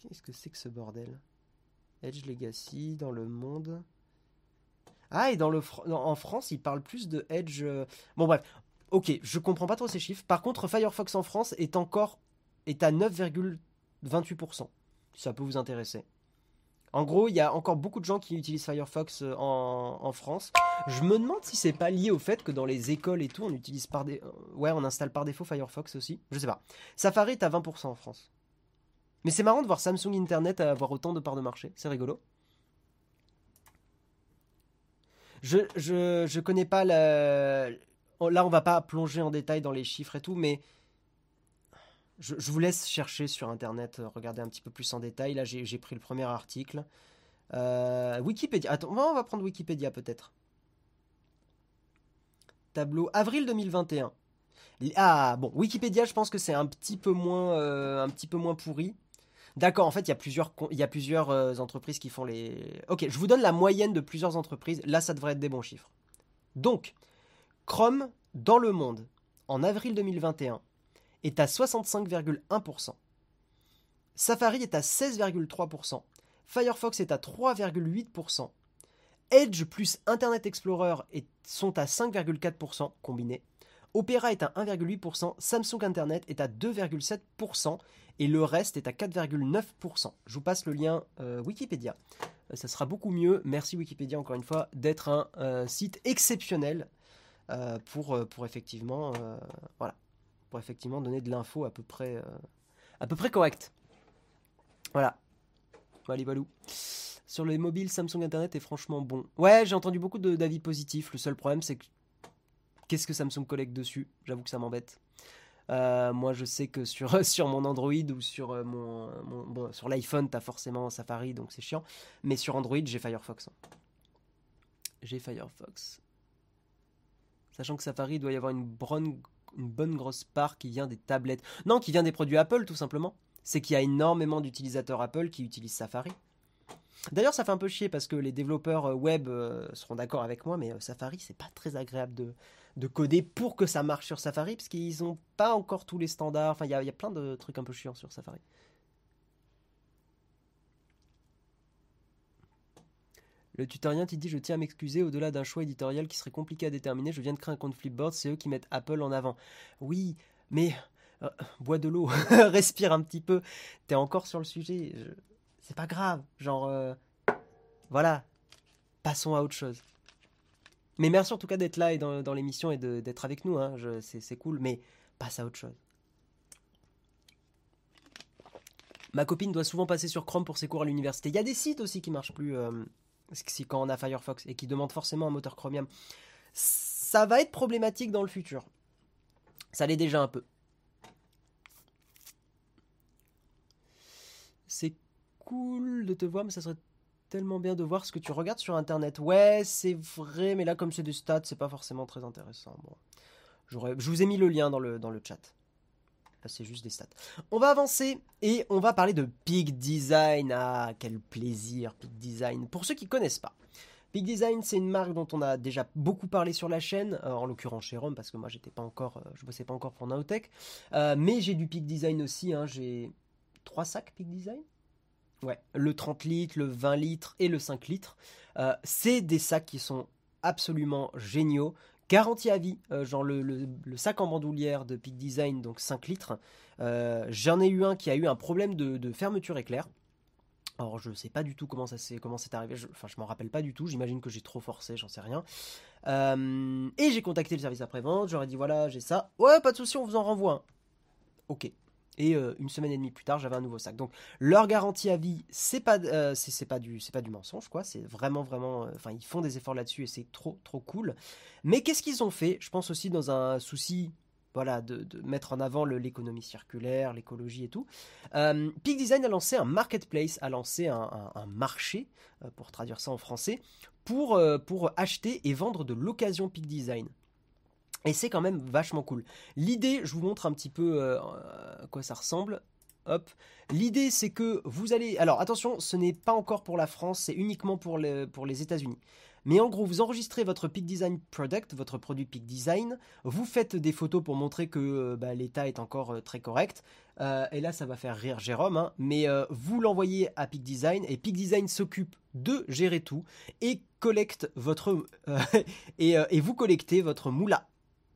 Qu'est-ce que c'est que ce bordel? Edge Legacy dans le monde. Ah, et dans le en France, ils parlent plus de Edge. Euh, bon, bref. Ok, je comprends pas trop ces chiffres. Par contre, Firefox en France est encore est à 9,28%. ça peut vous intéresser. En gros, il y a encore beaucoup de gens qui utilisent Firefox euh, en, France. Je me demande si c'est pas lié au fait que dans les écoles et tout, on utilise par des, euh, ouais, on installe par défaut Firefox aussi. Je sais pas. Safari est à 20% en France. Mais c'est marrant de voir Samsung Internet avoir autant de parts de marché. C'est rigolo. Je, je, je connais pas la. Là, on va pas plonger en détail dans les chiffres et tout, mais je, vous laisse chercher sur internet, euh, regarder un petit peu plus en détail. Là, j'ai pris le premier article. Euh, Wikipédia. Attends, on va prendre Wikipédia peut-être. Tableau avril 2021. Ah bon, Wikipédia, je pense que c'est un petit peu moins, euh, un petit peu moins pourri. D'accord, en fait, il y a plusieurs, entreprises qui font les. Ok, je vous donne la moyenne de plusieurs entreprises. Là, ça devrait être des bons chiffres. Donc, Chrome, dans le monde, en avril 2021, est à 65,1%. Safari est à 16,3%. Firefox est à 3,8%. Edge plus Internet Explorer sont à 5,4% combinés. Opera est à 1,8%, Samsung Internet est à 2,7% et le reste est à 4,9%. Je vous passe le lien euh, Wikipédia. Euh, ça sera beaucoup mieux. Merci Wikipédia encore une fois d'être un euh, site exceptionnel pour, pour effectivement voilà pour effectivement donner de l'info à peu près à peu près correcte. Voilà. Allez. Sur les mobiles, Samsung Internet est franchement bon. Ouais, j'ai entendu beaucoup d'avis positifs. Le seul problème, c'est que qu'est-ce que Samsung collecte dessus? J'avoue que ça m'embête. Euh, moi, je sais que sur, *laughs* sur mon Android ou sur euh, mon, bon, sur l'iPhone, t'as forcément Safari, donc c'est chiant. Mais sur Android, j'ai Firefox. J'ai Firefox. Sachant que Safari doit y avoir une bonne, une bonne grosse part qui vient des tablettes. Non, qui vient des produits Apple, tout simplement. C'est qu'il y a énormément d'utilisateurs Apple qui utilisent Safari. D'ailleurs, ça fait un peu chier parce que les développeurs euh, web seront d'accord avec moi, mais Safari, c'est pas très agréable de, de coder pour que ça marche sur Safari, parce qu'ils n'ont pas encore tous les standards. Enfin, il y a, plein de trucs un peu chiants sur Safari. Le tutoriel il dit je tiens à m'excuser au-delà d'un choix éditorial qui serait compliqué à déterminer. Je viens de créer un compte Flipboard, c'est eux qui mettent Apple en avant. Oui, mais euh, bois de l'eau, *laughs* respire un petit peu. T'es encore sur le sujet. C'est pas grave. Genre, euh, voilà. Passons à autre chose. Mais merci en tout cas d'être là et dans, l'émission et d'être avec nous. Hein. C'est cool, mais passe à autre chose. Ma copine doit souvent passer sur Chrome pour ses cours à l'université. Il y a des sites aussi qui marchent plus euh, quand on a Firefox et qui demandent forcément un moteur Chromium. Ça va être problématique dans le futur. Ça l'est déjà un peu. C'est cool de te voir, mais ça serait tellement bien de voir ce que tu regardes sur internet. Ouais, c'est vrai, mais là, comme c'est des stats, c'est pas forcément très intéressant. Bon, je vous ai mis le lien dans le chat. C'est juste des stats. On va avancer et on va parler de Peak Design. Ah, quel plaisir, Peak Design. Pour ceux qui connaissent pas, Peak Design, c'est une marque dont on a déjà beaucoup parlé sur la chaîne, euh, en l'occurrence chez Rome, parce que moi, j'étais pas encore, euh, je bossais pas encore pour Naotech. Euh, mais j'ai du Peak Design aussi. Hein, j'ai trois sacs Peak Design. Ouais, le 30 litres, le 20 litres et le 5 litres. Euh, c'est des sacs qui sont absolument géniaux. Garantie à vie, euh, genre le, sac en bandoulière de Peak Design, donc 5 litres. Euh, j'en ai eu un qui a eu un problème de, fermeture éclair. Alors je sais pas du tout comment ça c'est arrivé. enfin je m'en rappelle pas du tout. J'imagine que j'ai trop forcé, j'en sais rien. et j'ai contacté le service après vente. J'aurais dit voilà j'ai ça. Ouais pas de souci, on vous en renvoie. Ok. Et une semaine et demie plus tard, j'avais un nouveau sac. Donc leur garantie à vie, c'est pas, c'est pas du, c'est pas du mensonge, quoi. C'est vraiment, vraiment. Enfin, ils font des efforts là-dessus et c'est trop, trop cool. Mais qu'est-ce qu'ils ont fait? Je pense aussi dans un souci voilà, de, mettre en avant l'économie circulaire, l'écologie et tout. Euh, Peak Design a lancé un marketplace, a lancé un, marché, euh, pour traduire ça en français, pour, euh, pour acheter et vendre de l'occasion Peak Design. Et c'est quand même vachement cool. L'idée, je vous montre un petit peu à quoi ça ressemble. Hop. L'idée, c'est que vous allez. Alors attention, ce n'est pas encore pour la France, c'est uniquement pour les, pour les États-Unis. Mais en gros, vous enregistrez votre Peak Design Product, votre produit Peak Design, vous faites des photos pour montrer que euh, bah, l'état est encore euh, très correct. Euh, et là, ça va faire rire Jérôme, hein. mais vous l'envoyez à Peak Design et Peak Design s'occupe de gérer tout et collecte votre *laughs* et, et, vous collectez votre moula.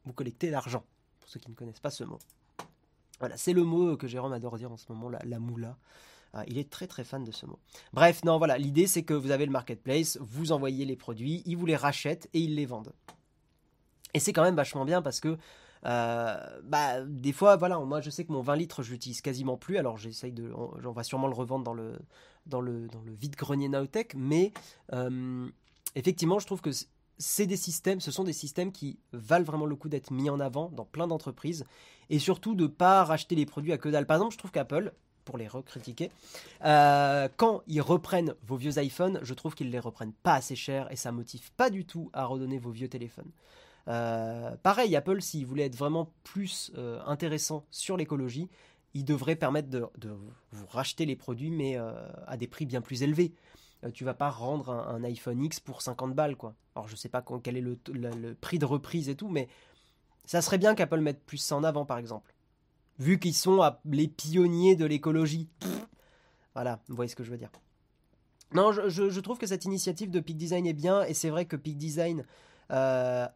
Vous collectez l'argent. Pour ceux qui ne connaissent pas ce mot. Voilà, c'est le mot que Jérôme adore dire en ce moment, la, la moula. Ah, il est très très fan de ce mot. Bref, non, voilà, l'idée c'est que vous avez le marketplace, vous envoyez les produits, ils vous les rachètent et ils les vendent. Et c'est quand même vachement bien parce que euh, bah, des fois, voilà, moi je sais que mon 20 litres, je l'utilise quasiment plus. Alors j'essaye de, j'en vais sûrement le revendre dans le, dans le, dans le vide grenier Naotech, mais euh, effectivement, je trouve que c'est des systèmes, ce sont des systèmes qui valent vraiment le coup d'être mis en avant dans plein d'entreprises et surtout de pas racheter les produits à que dalle. Par exemple, je trouve qu'Apple, pour les recritiquer. Euh, quand ils reprennent vos vieux iPhones, je trouve qu'ils les reprennent pas assez cher et ça motive pas du tout à redonner vos vieux téléphones. Euh, pareil, Apple, s'il voulait être vraiment plus euh, intéressant sur l'écologie, il devrait permettre de, vous racheter les produits, mais à des prix bien plus élevés. Tu vas pas rendre un, iPhone X pour 50 balles, quoi. Alors je sais pas quel est le, le prix de reprise et tout, mais ça serait bien qu'Apple mette plus ça en avant, par exemple vu qu'ils sont les pionniers de l'écologie. Voilà, vous voyez ce que je veux dire. Non, je, trouve que cette initiative de Peak Design est bien, et c'est vrai que Peak Design euh.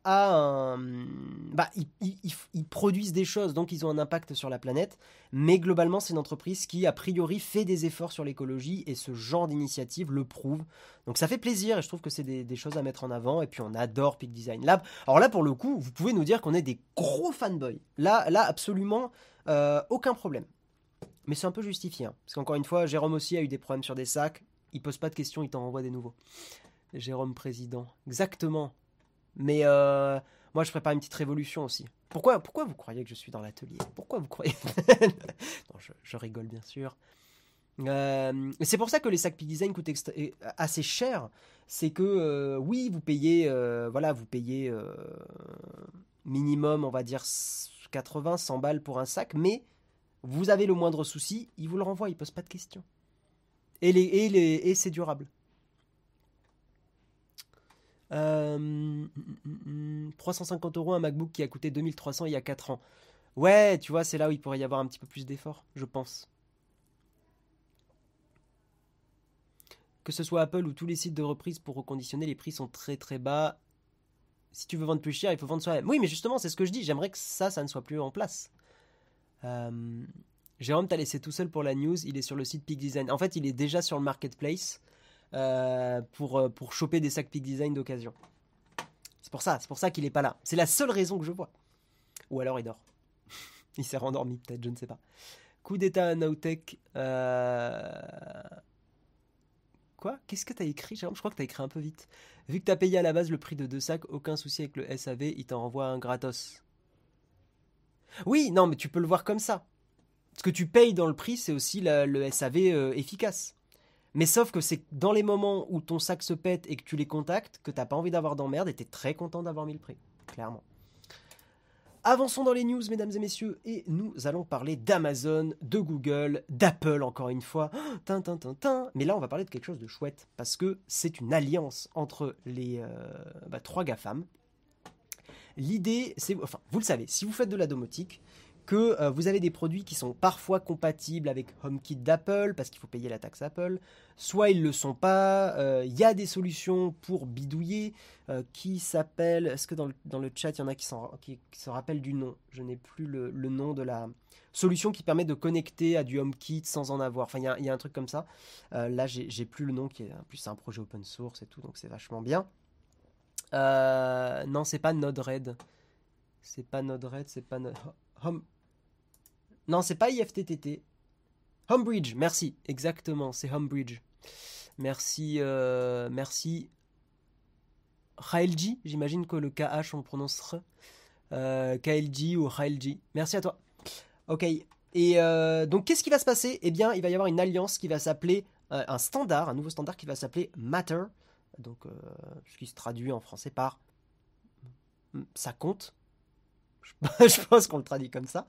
Bah, ils, produisent des choses, donc ils ont un impact sur la planète, mais globalement c'est une entreprise qui, a priori, fait des efforts sur l'écologie, et ce genre d'initiative le prouve. Donc ça fait plaisir, et je trouve que c'est des, choses à mettre en avant, et puis on adore Peak Design. Là, alors là, pour le coup, vous pouvez nous dire qu'on est des gros fanboys. Là, là absolument... Euh, aucun problème. Mais c'est un peu justifié. Hein. parce qu'encore une fois, Jérôme aussi a eu des problèmes sur des sacs. Il pose pas de questions, il t'en renvoie des nouveaux. Jérôme président. Exactement. Mais euh, moi, je prépare une petite révolution aussi. Pourquoi, pourquoi vous croyez que je suis dans l'atelier? Pourquoi vous croyez *laughs* Non, je, rigole bien sûr. Euh, c'est pour ça que les sacs Peak Design coûtent assez cher. C'est que oui, vous payez, voilà, vous payez minimum, on va dire 80, 100 balles pour un sac, mais vous avez le moindre souci, il vous le renvoie, il pose pas de questions. Et, les, et, les, et c'est durable. 350 euh, euros un MacBook qui a coûté 2300 il y a 4 ans. Ouais, tu vois, c'est là où il pourrait y avoir un petit peu plus d'efforts, je pense. Que ce soit Apple ou tous les sites de reprise pour reconditionner, les prix sont très très bas si tu veux vendre plus cher, il faut vendre soi-même. Oui, mais justement, c'est ce que je dis. J'aimerais que ça, ça ne soit plus en place. Euh, Jérôme t'a laissé tout seul pour la news. Il est sur le site Peak Design. En fait, il est déjà sur le marketplace euh, pour, euh, pour choper des sacs Peak Design d'occasion. C'est pour ça, c'est pour ça qu'il n'est pas là. C'est la seule raison que je vois. Ou alors il dort. *laughs* il s'est rendormi, peut-être, je ne sais pas. Coup d'état à Nowtech. Quoi? Qu'est-ce que t'as écrit, Jérôme Je crois que t'as écrit un peu vite. Vu que t'as payé à la base le prix de deux sacs, aucun souci avec le SAV, il t'en renvoie un gratos. Oui, non, mais tu peux le voir comme ça. Ce que tu payes dans le prix, c'est aussi le SAV euh, efficace. Mais sauf que c'est dans les moments où ton sac se pète et que tu les contactes que t'as pas envie d'avoir d'emmerde et t'es très content d'avoir mis le prix. Clairement. Avançons dans les news, mesdames et messieurs, et nous allons parler d'Amazon, de Google, d'Apple encore une fois. Mais là, on va parler de quelque chose de chouette, parce que c'est une alliance entre les euh, bah, trois GAFAM. L'idée, c'est, enfin, vous le savez, si vous faites de la domotique, que euh, vous avez des produits qui sont parfois compatibles avec HomeKit d'Apple parce qu'il faut payer la taxe Apple, soit ils ne le sont pas. Euh, il y a des solutions pour bidouiller euh, qui s'appellent. Est-ce que dans le, chat il y en a qui, se rappellent du nom? Je n'ai plus le, nom de la solution qui permet de connecter à du HomeKit sans en avoir. Enfin, il y, y, a un truc comme ça. là, j'ai plus le nom qui est. En plus, c'est un projet open source et tout, donc c'est vachement bien. non, c'est pas Node-RED. C'est pas Node-RED, c'est pas Node. Home, Non, c'est pas IFTTT. Homebridge, merci. Exactement, c'est Homebridge. Merci, euh, merci. Raelji, j'imagine que le KH on prononce R. Euh, KLG ou Raelji. Merci à toi. Ok. Et euh, donc, qu'est-ce qui va se passer? Eh bien, il va y avoir une alliance qui va s'appeler un standard, un nouveau standard qui va s'appeler Matter. Donc, ce qui se traduit en français par ça compte. *laughs* Je pense qu'on le traduit comme ça.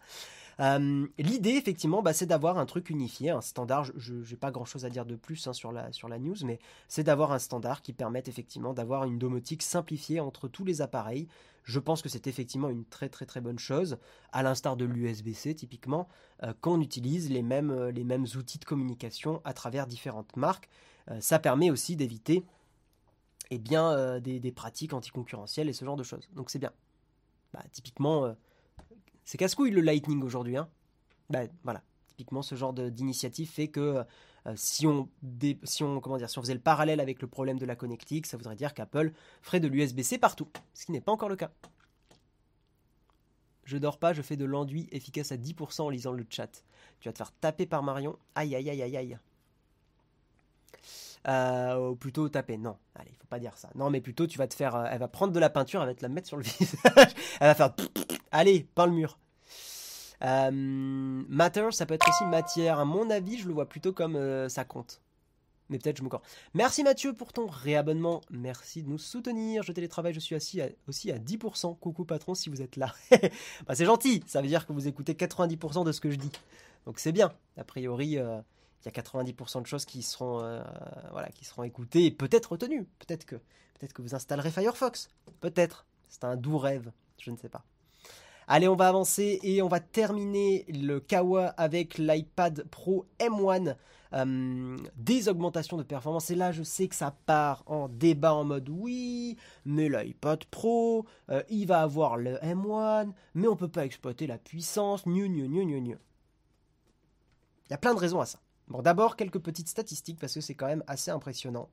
Euh, l'idée, effectivement, bah, c'est d'avoir un truc unifié, un standard. Je n'ai pas grand-chose à dire de plus hein, sur, la, news, mais c'est d'avoir un standard qui permette effectivement d'avoir une domotique simplifiée entre tous les appareils. Je pense que c'est effectivement une très très très bonne chose, à l'instar de l'USB-C typiquement, euh, qu'on utilise les mêmes, euh, les mêmes outils de communication à travers différentes marques. ça permet aussi d'éviter eh des, des, pratiques anticoncurrentielles et ce genre de choses. Donc c'est bien. Bah, typiquement, c'est casse-couille le Lightning aujourd'hui. Hein. Ben, voilà. Typiquement, ce genre d'initiative fait que euh, si, on si, on, comment dire, si on faisait le parallèle avec le problème de la connectique, ça voudrait dire qu'Apple ferait de l'USB-C partout, ce qui n'est pas encore le cas. Je dors pas, je fais de l'enduit efficace à 10% en lisant le chat. Tu vas te faire taper par Marion. Aïe, aïe, aïe, aïe, aïe. Euh, ou plutôt taper. Non, allez, il faut pas dire ça. Non, mais plutôt tu vas te faire. Euh, elle va prendre de la peinture, elle va te la mettre sur le *laughs* visage. elle va faire. *laughs* Allez, peins le mur. Euh, matter, ça peut être aussi matière. À mon avis, je le vois plutôt comme ça compte. Mais peut-être je me corps. Merci Mathieu pour ton réabonnement. Merci de nous soutenir. Je télétravaille, je suis assis aussi à 10%. Coucou patron si vous êtes là. *laughs* bah, c'est gentil, ça veut dire que vous écoutez 90% de ce que je dis. Donc c'est bien. A priori, il y a 90% de choses qui seront, voilà, qui seront écoutées et peut-être retenues. Peut-être que, peut-être que vous installerez Firefox. Peut-être. C'est un doux rêve. Je ne sais pas. Allez, on va avancer et on va terminer le Kawa avec l'iPad Pro M1. Euh, des augmentations de performance. Et là, je sais que ça part en débat en mode oui, mais l'iPad Pro, euh, il va avoir le M1, mais on peut pas exploiter la puissance. New, new, new. Il y a plein de raisons à ça. Bon, d'abord, quelques petites statistiques parce que c'est quand même assez impressionnant.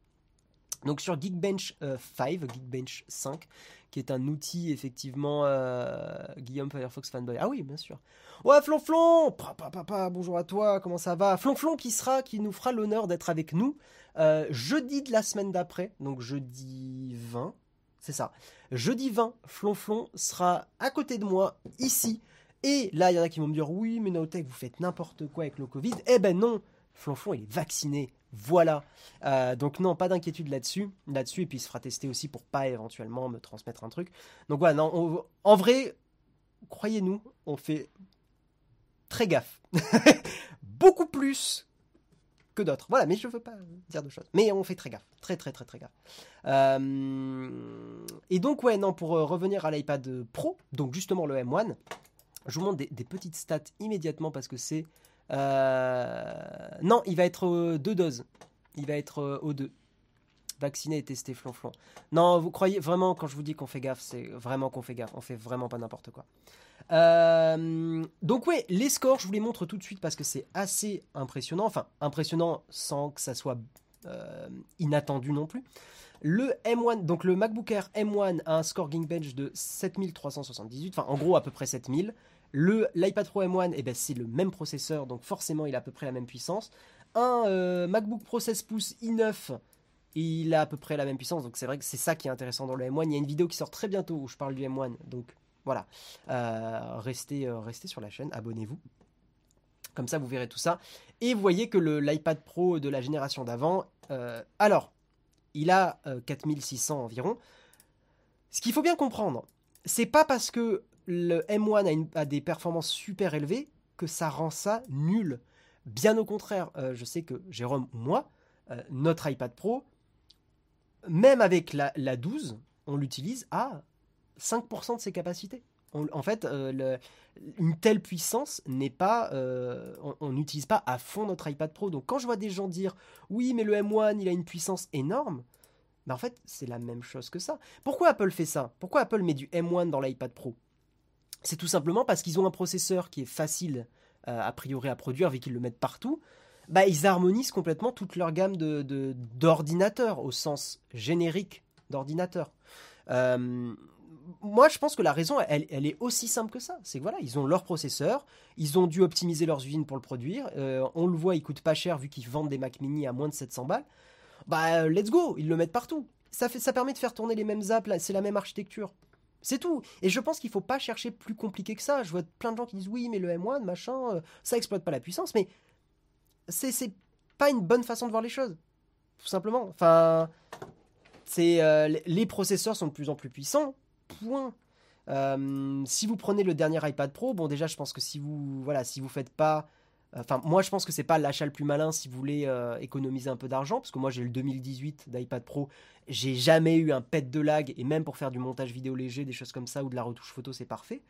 Donc sur Geekbench 5, euh, Geekbench 5, qui est un outil effectivement euh, Guillaume Firefox fanboy. Ah oui, bien sûr. Ouais, Flonflon, papa, papa, bonjour à toi, comment ça va? Flonflon qui sera, qui nous fera l'honneur d'être avec nous euh, jeudi de la semaine d'après, donc jeudi 20, c'est ça. Jeudi 20, Flonflon sera à côté de moi ici. Et là, il y en a qui vont me dire oui, mais Naotech, vous faites n'importe quoi avec le Covid. Eh ben non, Flonflon, il est vacciné. Voilà. Euh, donc non, pas d'inquiétude là-dessus. Là-dessus, et puis il se fera tester aussi pour pas éventuellement me transmettre un truc. Donc voilà, non, en vrai, croyez-nous, on fait très gaffe. *laughs* Beaucoup plus que d'autres. Voilà, mais je veux pas dire de choses. Mais on fait très gaffe. Très très très très gaffe. Euh, et donc ouais, non, pour euh, revenir à l'iPad Pro, donc justement le M1, je vous montre des petites stats immédiatement parce que c'est euh, non, il va être deux doses. Il va être euh, aux deux. Vacciné et testé flonflon. Non, vous croyez vraiment, quand je vous dis qu'on fait gaffe, c'est vraiment qu'on fait gaffe. On fait vraiment pas n'importe quoi. Euh, donc ouais, les scores, je vous les montre tout de suite parce que c'est assez impressionnant. Enfin, impressionnant sans que ça soit inattendu non plus. Le M1, donc le MacBook Air M1 a un score Geekbench de 7378, enfin en gros à peu près 7000. Le l'iPad Pro M1, eh ben, c'est le même processeur, donc forcément il a à peu près la même puissance. Un euh, MacBook Pro 16 pouces i9, il a à peu près la même puissance, donc c'est vrai que c'est ça qui est intéressant dans le M1. Il y a une vidéo qui sort très bientôt où je parle du M1, donc voilà. Euh, restez, euh, restez sur la chaîne, abonnez-vous. Comme ça, vous verrez tout ça. Et vous voyez que l'iPad Pro de la génération d'avant, alors, il a 4600 environ. Ce qu'il faut bien comprendre, c'est pas parce que le M1 a, des performances super élevées que ça rend ça nul. Bien au contraire, euh, je sais que Jérôme ou moi, euh, notre iPad Pro, même avec la, 12, on l'utilise à 5% de ses capacités. En fait, euh, une telle puissance n'est pas, on n'utilise pas à fond notre iPad Pro. Donc quand je vois des gens dire oui, mais le M1 il a une puissance énorme, ben en fait c'est la même chose que ça. Pourquoi Apple fait ça? Pourquoi Apple met du M1 dans l'iPad Pro? C'est tout simplement parce qu'ils ont un processeur qui est facile euh, a priori à produire vu qu'ils le mettent partout. Bah, ils harmonisent complètement toute leur gamme d'ordinateurs de, au sens générique d'ordinateur. Euh, moi, je pense que la raison, elle, elle est aussi simple que ça. C'est que voilà, ils ont leur processeur, ils ont dû optimiser leurs usines pour le produire. Euh, on le voit, il coûte pas cher vu qu'ils vendent des Mac Mini à moins de 700 balles. Bah, let's go, ils le mettent partout. Ça, fait, ça permet de faire tourner les mêmes apps, c'est la même architecture. C'est tout. Et je pense qu'il faut pas chercher plus compliqué que ça. Je vois plein de gens qui disent oui, mais le M1, machin, euh, ça exploite pas la puissance. Mais c'est pas une bonne façon de voir les choses. Tout simplement. Enfin, c'est euh, les processeurs sont de plus en plus puissants. Point. Euh, si vous prenez le dernier iPad Pro, bon déjà je pense que si vous voilà si vous faites pas Enfin, moi, je pense que c'est pas l'achat le plus malin si vous voulez euh, économiser un peu d'argent, parce que moi, j'ai le 2018 d'iPad Pro. J'ai jamais eu un pet de lag, et même pour faire du montage vidéo léger, des choses comme ça, ou de la retouche photo, c'est parfait.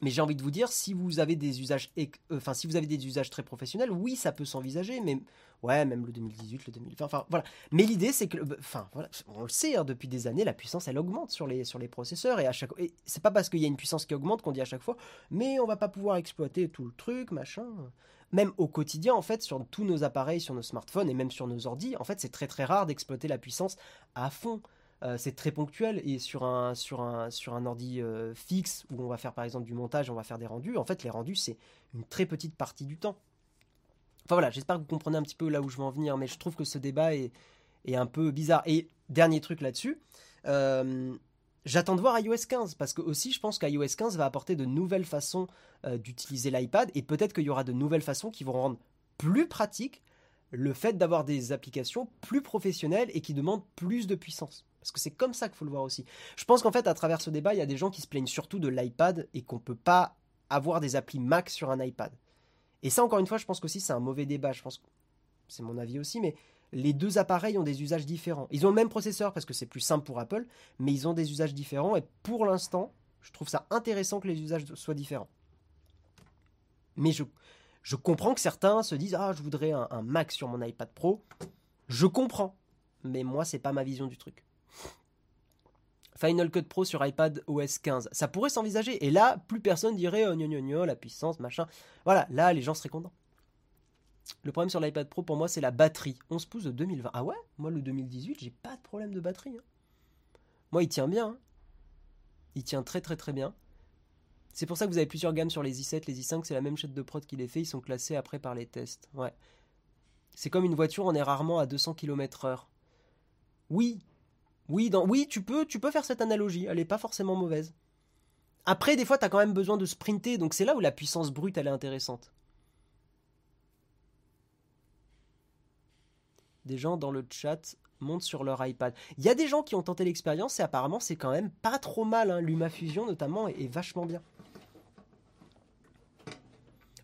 Mais j'ai envie de vous dire, si vous avez des usages, euh, si vous avez des usages très professionnels, oui, ça peut s'envisager, mais ouais, même le 2018, le 2020, enfin, voilà. Mais l'idée, c'est que, enfin, on le sait, hein, depuis des années, la puissance, elle augmente sur les, processeurs, et à chaque, c'est pas parce qu'il y a une puissance qui augmente qu'on dit à chaque fois, mais on va pas pouvoir exploiter tout le truc, machin. Même au quotidien, en fait, sur tous nos appareils, sur nos smartphones et même sur nos ordis, en fait, c'est très très rare d'exploiter la puissance à fond. Euh, c'est très ponctuel et sur un, sur ordi euh, fixe où on va faire par exemple du montage, on va faire des rendus, en fait les rendus c'est une très petite partie du temps. Enfin voilà, j'espère que vous comprenez un petit peu là où je veux en venir, mais je trouve que ce débat est, est un peu bizarre. Et dernier truc là-dessus, euh, j'attends de voir iOS 15 parce que aussi je pense qu'iOS 15 va apporter de nouvelles façons d'utiliser l'iPad et peut-être qu'il y aura de nouvelles façons qui vont rendre plus pratique le fait d'avoir des applications plus professionnelles et qui demandent plus de puissance. Parce que c'est comme ça qu'il faut le voir aussi. Je pense qu'en fait, à travers ce débat, il y a des gens qui se plaignent surtout de l'iPad et qu'on ne peut pas avoir des applis Mac sur un iPad. Et ça, encore une fois, je pense qu'aussi c'est un mauvais débat. Je pense que c'est mon avis aussi, mais les deux appareils ont des usages différents. Ils ont le même processeur parce que c'est plus simple pour Apple, mais ils ont des usages différents. Et pour l'instant, je trouve ça intéressant que les usages soient différents. Mais je, je comprends que certains se disent Ah, je voudrais un, un Mac sur mon iPad Pro. Je comprends. Mais moi, c'est pas ma vision du truc. Final Cut Pro sur iPad OS 15. Ça pourrait s'envisager. Et là, plus personne dirait oh, la puissance, machin. Voilà, là, les gens seraient contents. Le problème sur l'iPad Pro, pour moi, c'est la batterie. 11 pouces de 2020. Ah ouais? Moi, le 2018, j'ai pas de problème de batterie. Hein. Moi, il tient bien. Hein. Il tient très, très, très bien. C'est pour ça que vous avez plusieurs gammes sur les i7, les i5, c'est la même chaîne de prod qui les fait. Ils sont classés après par les tests. Ouais. C'est comme une voiture, on est rarement à 200 km/h. Oui, oui, tu, peux, tu peux faire cette analogie, elle n'est pas forcément mauvaise. Après, des fois, tu as quand même besoin de sprinter, donc c'est là où la puissance brute, elle est intéressante. Des gens dans le chat montent sur leur iPad. Il y a des gens qui ont tenté l'expérience et apparemment c'est quand même pas trop mal. Hein. LumaFusion notamment est, vachement bien.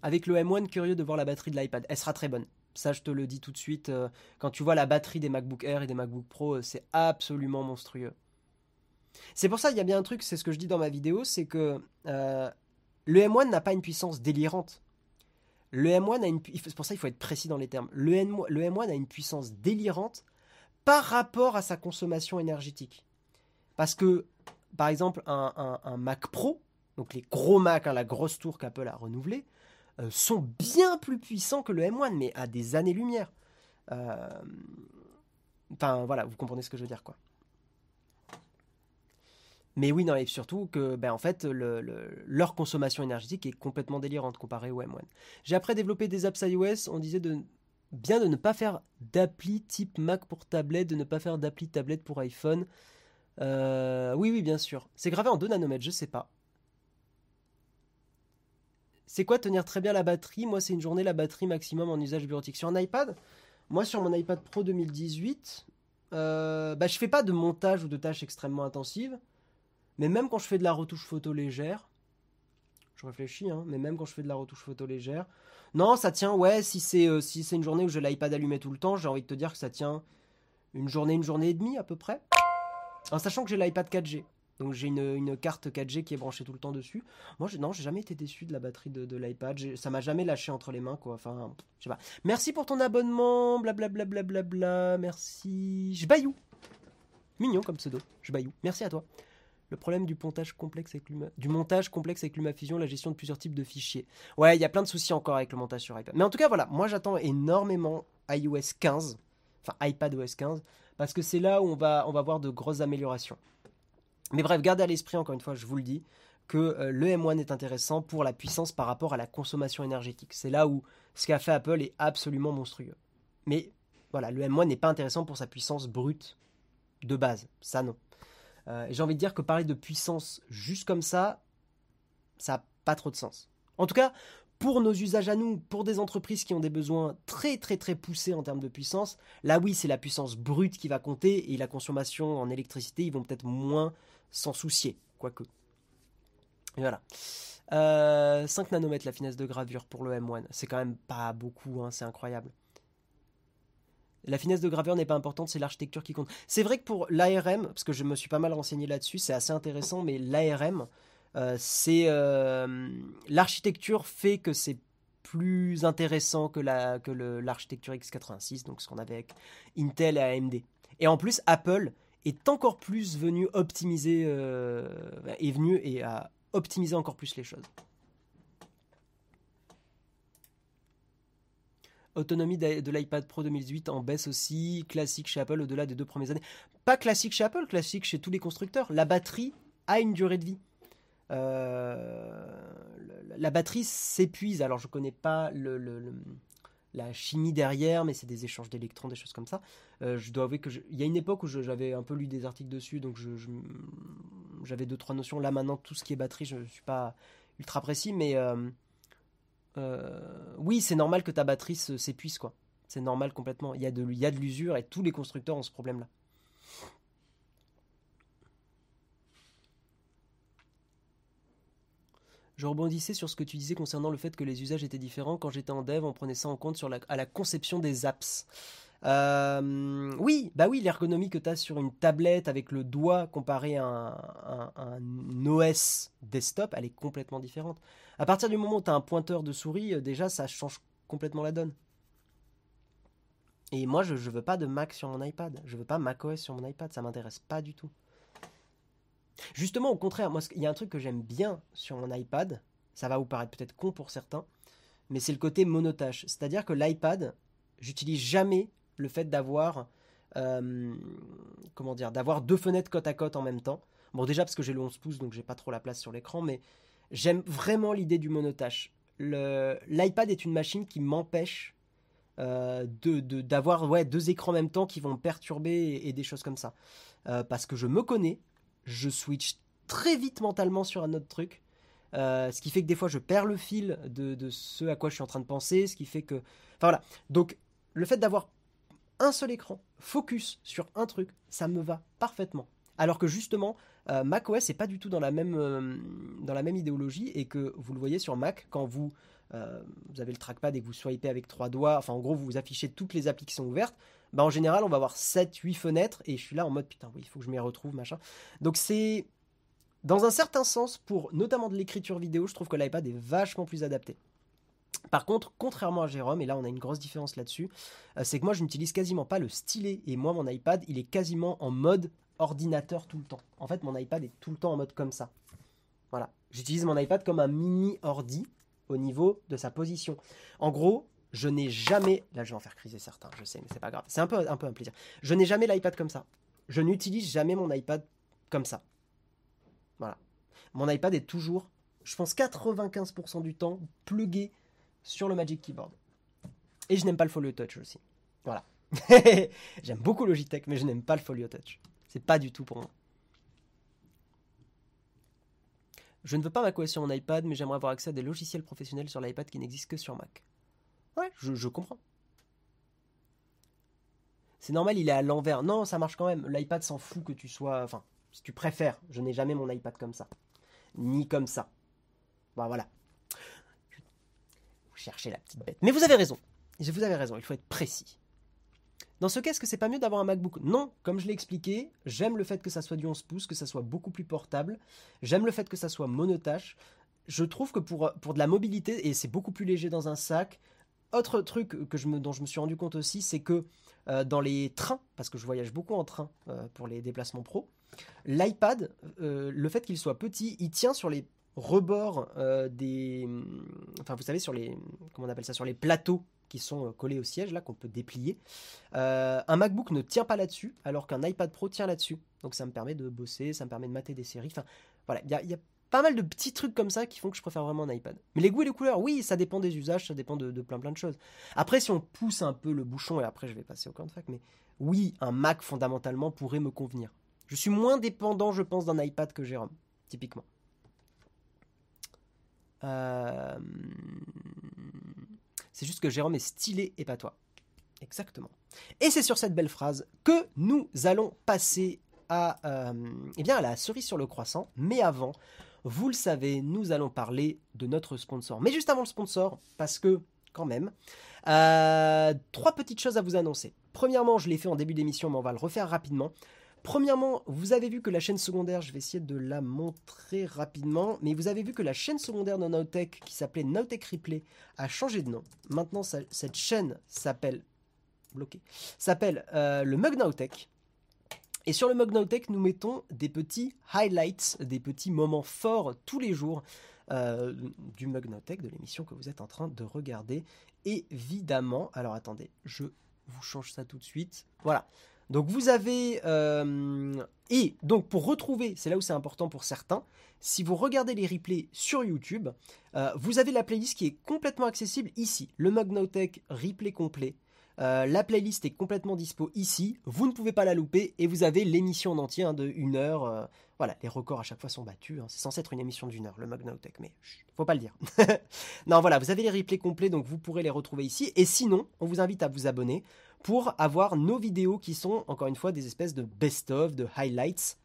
Avec le M1, curieux de voir la batterie de l'iPad. Elle sera très bonne. Ça, je te le dis tout de suite. Euh, quand tu vois la batterie des MacBook Air et des MacBook Pro, euh, c'est absolument monstrueux. C'est pour ça, il y a bien un truc, c'est ce que je dis dans ma vidéo, c'est que euh, le M1 n'a pas une puissance délirante. Le M1 a une c'est pour ça il faut être précis dans les termes. Le, M1 a une puissance délirante par rapport à sa consommation énergétique. Parce que, par exemple, un, Mac Pro, donc les gros Mac, hein, la grosse tour qu'Apple a renouvelée, euh, sont bien plus puissants que le M1, mais à des années-lumière. Euh, enfin, voilà, vous comprenez ce que je veux dire, quoi. Mais oui, non, et surtout que, ben, en fait, leur consommation énergétique est complètement délirante comparée au M1. J'ai après développé des apps iOS, on disait bien de ne pas faire d'appli type Mac pour tablette, de ne pas faire d'appli tablette pour iPhone. Euh, oui, oui, bien sûr. C'est gravé en 2 nanomètres, je sais pas. C'est quoi tenir très bien la batterie? Moi, c'est une journée la batterie maximum en usage bureautique. Sur un iPad, moi, sur mon iPad Pro 2018, euh, bah, je fais pas de montage ou de tâches extrêmement intensives. Mais même quand je fais de la retouche photo légère, je réfléchis, hein, mais même quand je fais de la retouche photo légère, non, ça tient, ouais, si c'est euh, si c'est une journée où j'ai l'iPad allumé tout le temps, j'ai envie de te dire que ça tient une journée, une journée et demie à peu près. En sachant que j'ai l'iPad 4G. Donc j'ai une, carte 4G qui est branchée tout le temps dessus. Moi, je, non, j'ai jamais été déçu de la batterie de, l'iPad. Ça m'a jamais lâché entre les mains, quoi. Enfin, je sais pas. Merci pour ton abonnement, blablabla, bla, merci. Je baillou. Mignon comme pseudo. Je baillou. Merci à toi. Le problème du montage complexe avec du montage complexe avec LumaFusion, la gestion de plusieurs types de fichiers. Ouais, il y a plein de soucis encore avec le montage sur iPad. Mais en tout cas, voilà, moi j'attends énormément iOS 15, enfin iPad OS 15, parce que c'est là où on va, on va voir de grosses améliorations. Mais bref, gardez à l'esprit, encore une fois, je vous le dis, que euh, le M1 est intéressant pour la puissance par rapport à la consommation énergétique. C'est là où ce qu'a fait Apple est absolument monstrueux. Mais voilà, le M1 n'est pas intéressant pour sa puissance brute de base. Ça, non. Euh, j'ai envie de dire que parler de puissance juste comme ça, ça n'a pas trop de sens. En tout cas, pour nos usages à nous, pour des entreprises qui ont des besoins très très très poussés en termes de puissance, là oui, c'est la puissance brute qui va compter et la consommation en électricité, ils vont peut-être moins s'en soucier, quoique. Et voilà. 5 euh, nanomètres la finesse de gravure pour le M1, c'est quand même pas beaucoup, hein, c'est incroyable. La finesse de gravure n'est pas importante, c'est l'architecture qui compte. C'est vrai que pour l'ARM, parce que je me suis pas mal renseigné là-dessus, c'est assez intéressant, mais l'ARM, euh, c'est euh, l'architecture fait que c'est plus intéressant que que l'architecture x86, donc ce qu'on avait avec Intel et AMD. Et en plus, Apple est encore plus venu optimiser, euh, est venu et a optimisé encore plus les choses. Autonomie de l'iPad Pro 2018 en baisse aussi. Classique chez Apple au-delà des deux premières années. Pas classique chez Apple, classique chez tous les constructeurs. La batterie a une durée de vie. Euh, la batterie s'épuise. Alors je connais pas le, la chimie derrière, mais c'est des échanges d'électrons, des choses comme ça. Euh, je dois avouer que il y a une époque où j'avais un peu lu des articles dessus, donc j'avais deux trois notions. Là maintenant, tout ce qui est batterie, je ne suis pas ultra précis, mais euh, oui, c'est normal que ta batterie s'épuise quoi. C'est normal complètement. Il y a de, il y a de l'usure et tous les constructeurs ont ce problème-là. Je rebondissais sur ce que tu disais concernant le fait que les usages étaient différents. Quand j'étais en dev, on prenait ça en compte à la conception des apps. Euh, oui, bah oui, l'ergonomie que tu as sur une tablette avec le doigt comparé à un, OS desktop, elle est complètement différente. À partir du moment où tu as un pointeur de souris, euh, déjà ça change complètement la donne. Et moi, je ne veux pas de Mac sur mon iPad. Je veux pas macOS sur mon iPad. Ça m'intéresse pas du tout. Justement, au contraire, moi, il y a un truc que j'aime bien sur mon iPad, ça va vous paraître peut-être con pour certains, mais c'est le côté monotâche. C'est-à-dire que l'iPad, j'utilise jamais le fait d'avoir euh, comment dire, d'avoir deux fenêtres côte à côte en même temps. Bon, déjà parce que j'ai le 11 pouces, donc j'ai pas trop la place sur l'écran, mais j'aime vraiment l'idée du monotâche. L'iPad est une machine qui m'empêche euh, de d'avoir ouais, deux écrans en même temps qui vont me perturber et, des choses comme ça. Euh, parce que je me connais, je switch très vite mentalement sur un autre truc. Euh, ce qui fait que des fois je perds le fil de, ce à quoi je suis en train de penser, ce qui fait que... Enfin voilà, donc le fait d'avoir un seul écran, focus sur un truc, ça me va parfaitement. Alors que justement, euh, macOS n'est pas du tout dans la, même, euh, dans la même idéologie et que vous le voyez sur Mac, quand vous, vous avez le trackpad et que vous swipez avec trois doigts, enfin en gros vous affichez toutes les applis qui sont ouvertes, bah, en général, on va avoir 7-8 fenêtres et je suis là en mode putain, oui, il faut que je m'y retrouve, machin. Donc c'est. Dans un certain sens, pour notamment de l'écriture vidéo, je trouve que l'iPad est vachement plus adapté. Par contre, contrairement à Jérôme, et là on a une grosse différence là-dessus, euh, c'est que moi je n'utilise quasiment pas le stylet et moi mon iPad il est quasiment en mode ordinateur tout le temps. En fait mon iPad est tout le temps en mode comme ça. Voilà. J'utilise mon iPad comme un mini ordi au niveau de sa position. En gros, je n'ai jamais, là je vais en faire criser certains, je sais, mais c'est pas grave, c'est un peu, un peu un plaisir. Je n'ai jamais l'iPad comme ça. Je n'utilise jamais mon iPad comme ça. Voilà. Mon iPad est toujours, je pense 95% du temps, plugué sur le Magic Keyboard. Et je n'aime pas le Folio Touch aussi. Voilà. *laughs* J'aime beaucoup Logitech, mais je n'aime pas le Folio Touch. C'est pas du tout pour moi. Je ne veux pas macOS sur mon iPad, mais j'aimerais avoir accès à des logiciels professionnels sur l'iPad qui n'existent que sur Mac. Ouais, je, comprends. C'est normal, il est à l'envers. Non, ça marche quand même. L'iPad s'en fout que tu sois. Enfin, si tu préfères, je n'ai jamais mon iPad comme ça. Ni comme ça. Bah voilà. Vous cherchez la petite bête. Mais vous avez raison. Vous avez raison, il faut être précis. Dans ce cas, est-ce que c'est pas mieux d'avoir un MacBook? Non, comme je l'ai expliqué, j'aime le fait que ça soit du 11 pouces, que ça soit beaucoup plus portable. J'aime le fait que ça soit monotâche. Je trouve que pour de la mobilité, et c'est beaucoup plus léger dans un sac, autre truc que je me, dont je me suis rendu compte aussi, c'est que euh, dans les trains, parce que je voyage beaucoup en train euh, pour les déplacements pro, l'iPad, euh, le fait qu'il soit petit, il tient sur les rebords des, enfin vous savez sur les, comment on appelle ça, sur les plateaux qui sont collés au siège là qu'on peut déplier. un MacBook ne tient pas là-dessus, alors qu'un iPad Pro tient là-dessus. Donc ça me permet de bosser, ça me permet de mater des séries. Enfin voilà, il y a, pas mal de petits trucs comme ça qui font que je préfère vraiment un iPad. Mais les goûts et les couleurs, oui, ça dépend des usages, ça dépend de, plein plein de choses. Après, si on pousse un peu le bouchon, et après je vais passer au camp de fac, mais oui, un Mac fondamentalement pourrait me convenir. Je suis moins dépendant, je pense, d'un iPad que Jérôme, typiquement. Euh, c'est juste que Jérôme est stylé et pas toi. Exactement. Et c'est sur cette belle phrase que nous allons passer à, euh, eh la cerise sur le croissant. Mais avant, vous le savez, nous allons parler de notre sponsor. Mais juste avant le sponsor, parce que quand même, euh, trois petites choses à vous annoncer. Premièrement, je l'ai fait en début d'émission, mais on va le refaire rapidement. Premièrement, vous avez vu que la chaîne secondaire, je vais essayer de la montrer rapidement, mais vous avez vu que la chaîne secondaire de Nowtech, qui s'appelait Nowtech Replay, a changé de nom. Maintenant, cette chaîne s'appelle s'appelle euh, le Mug Nowtech. Et sur le Mug nous mettons des petits highlights, des petits moments forts tous les jours euh, du Mug de l'émission que vous êtes en train de regarder. Évidemment, alors attendez, je vous change ça tout de suite. Voilà. Donc vous avez... Euh, et donc pour retrouver, c'est là où c'est important pour certains, si vous regardez les replays sur YouTube, euh, vous avez la playlist qui est complètement accessible ici. Le Magnotech replay complet. Euh, la playlist est complètement dispo ici, vous ne pouvez pas la louper et vous avez l'émission en entier hein, de une heure. voilà, les records à chaque fois sont battus. Hein. C'est censé être une émission d'une heure, le Magnotech, mais faut pas le dire. *laughs* non, voilà, vous avez les replays complets, donc vous pourrez les retrouver ici. Et sinon, on vous invite à vous abonner pour avoir nos vidéos qui sont, encore une fois, des espèces de best-of, de highlights,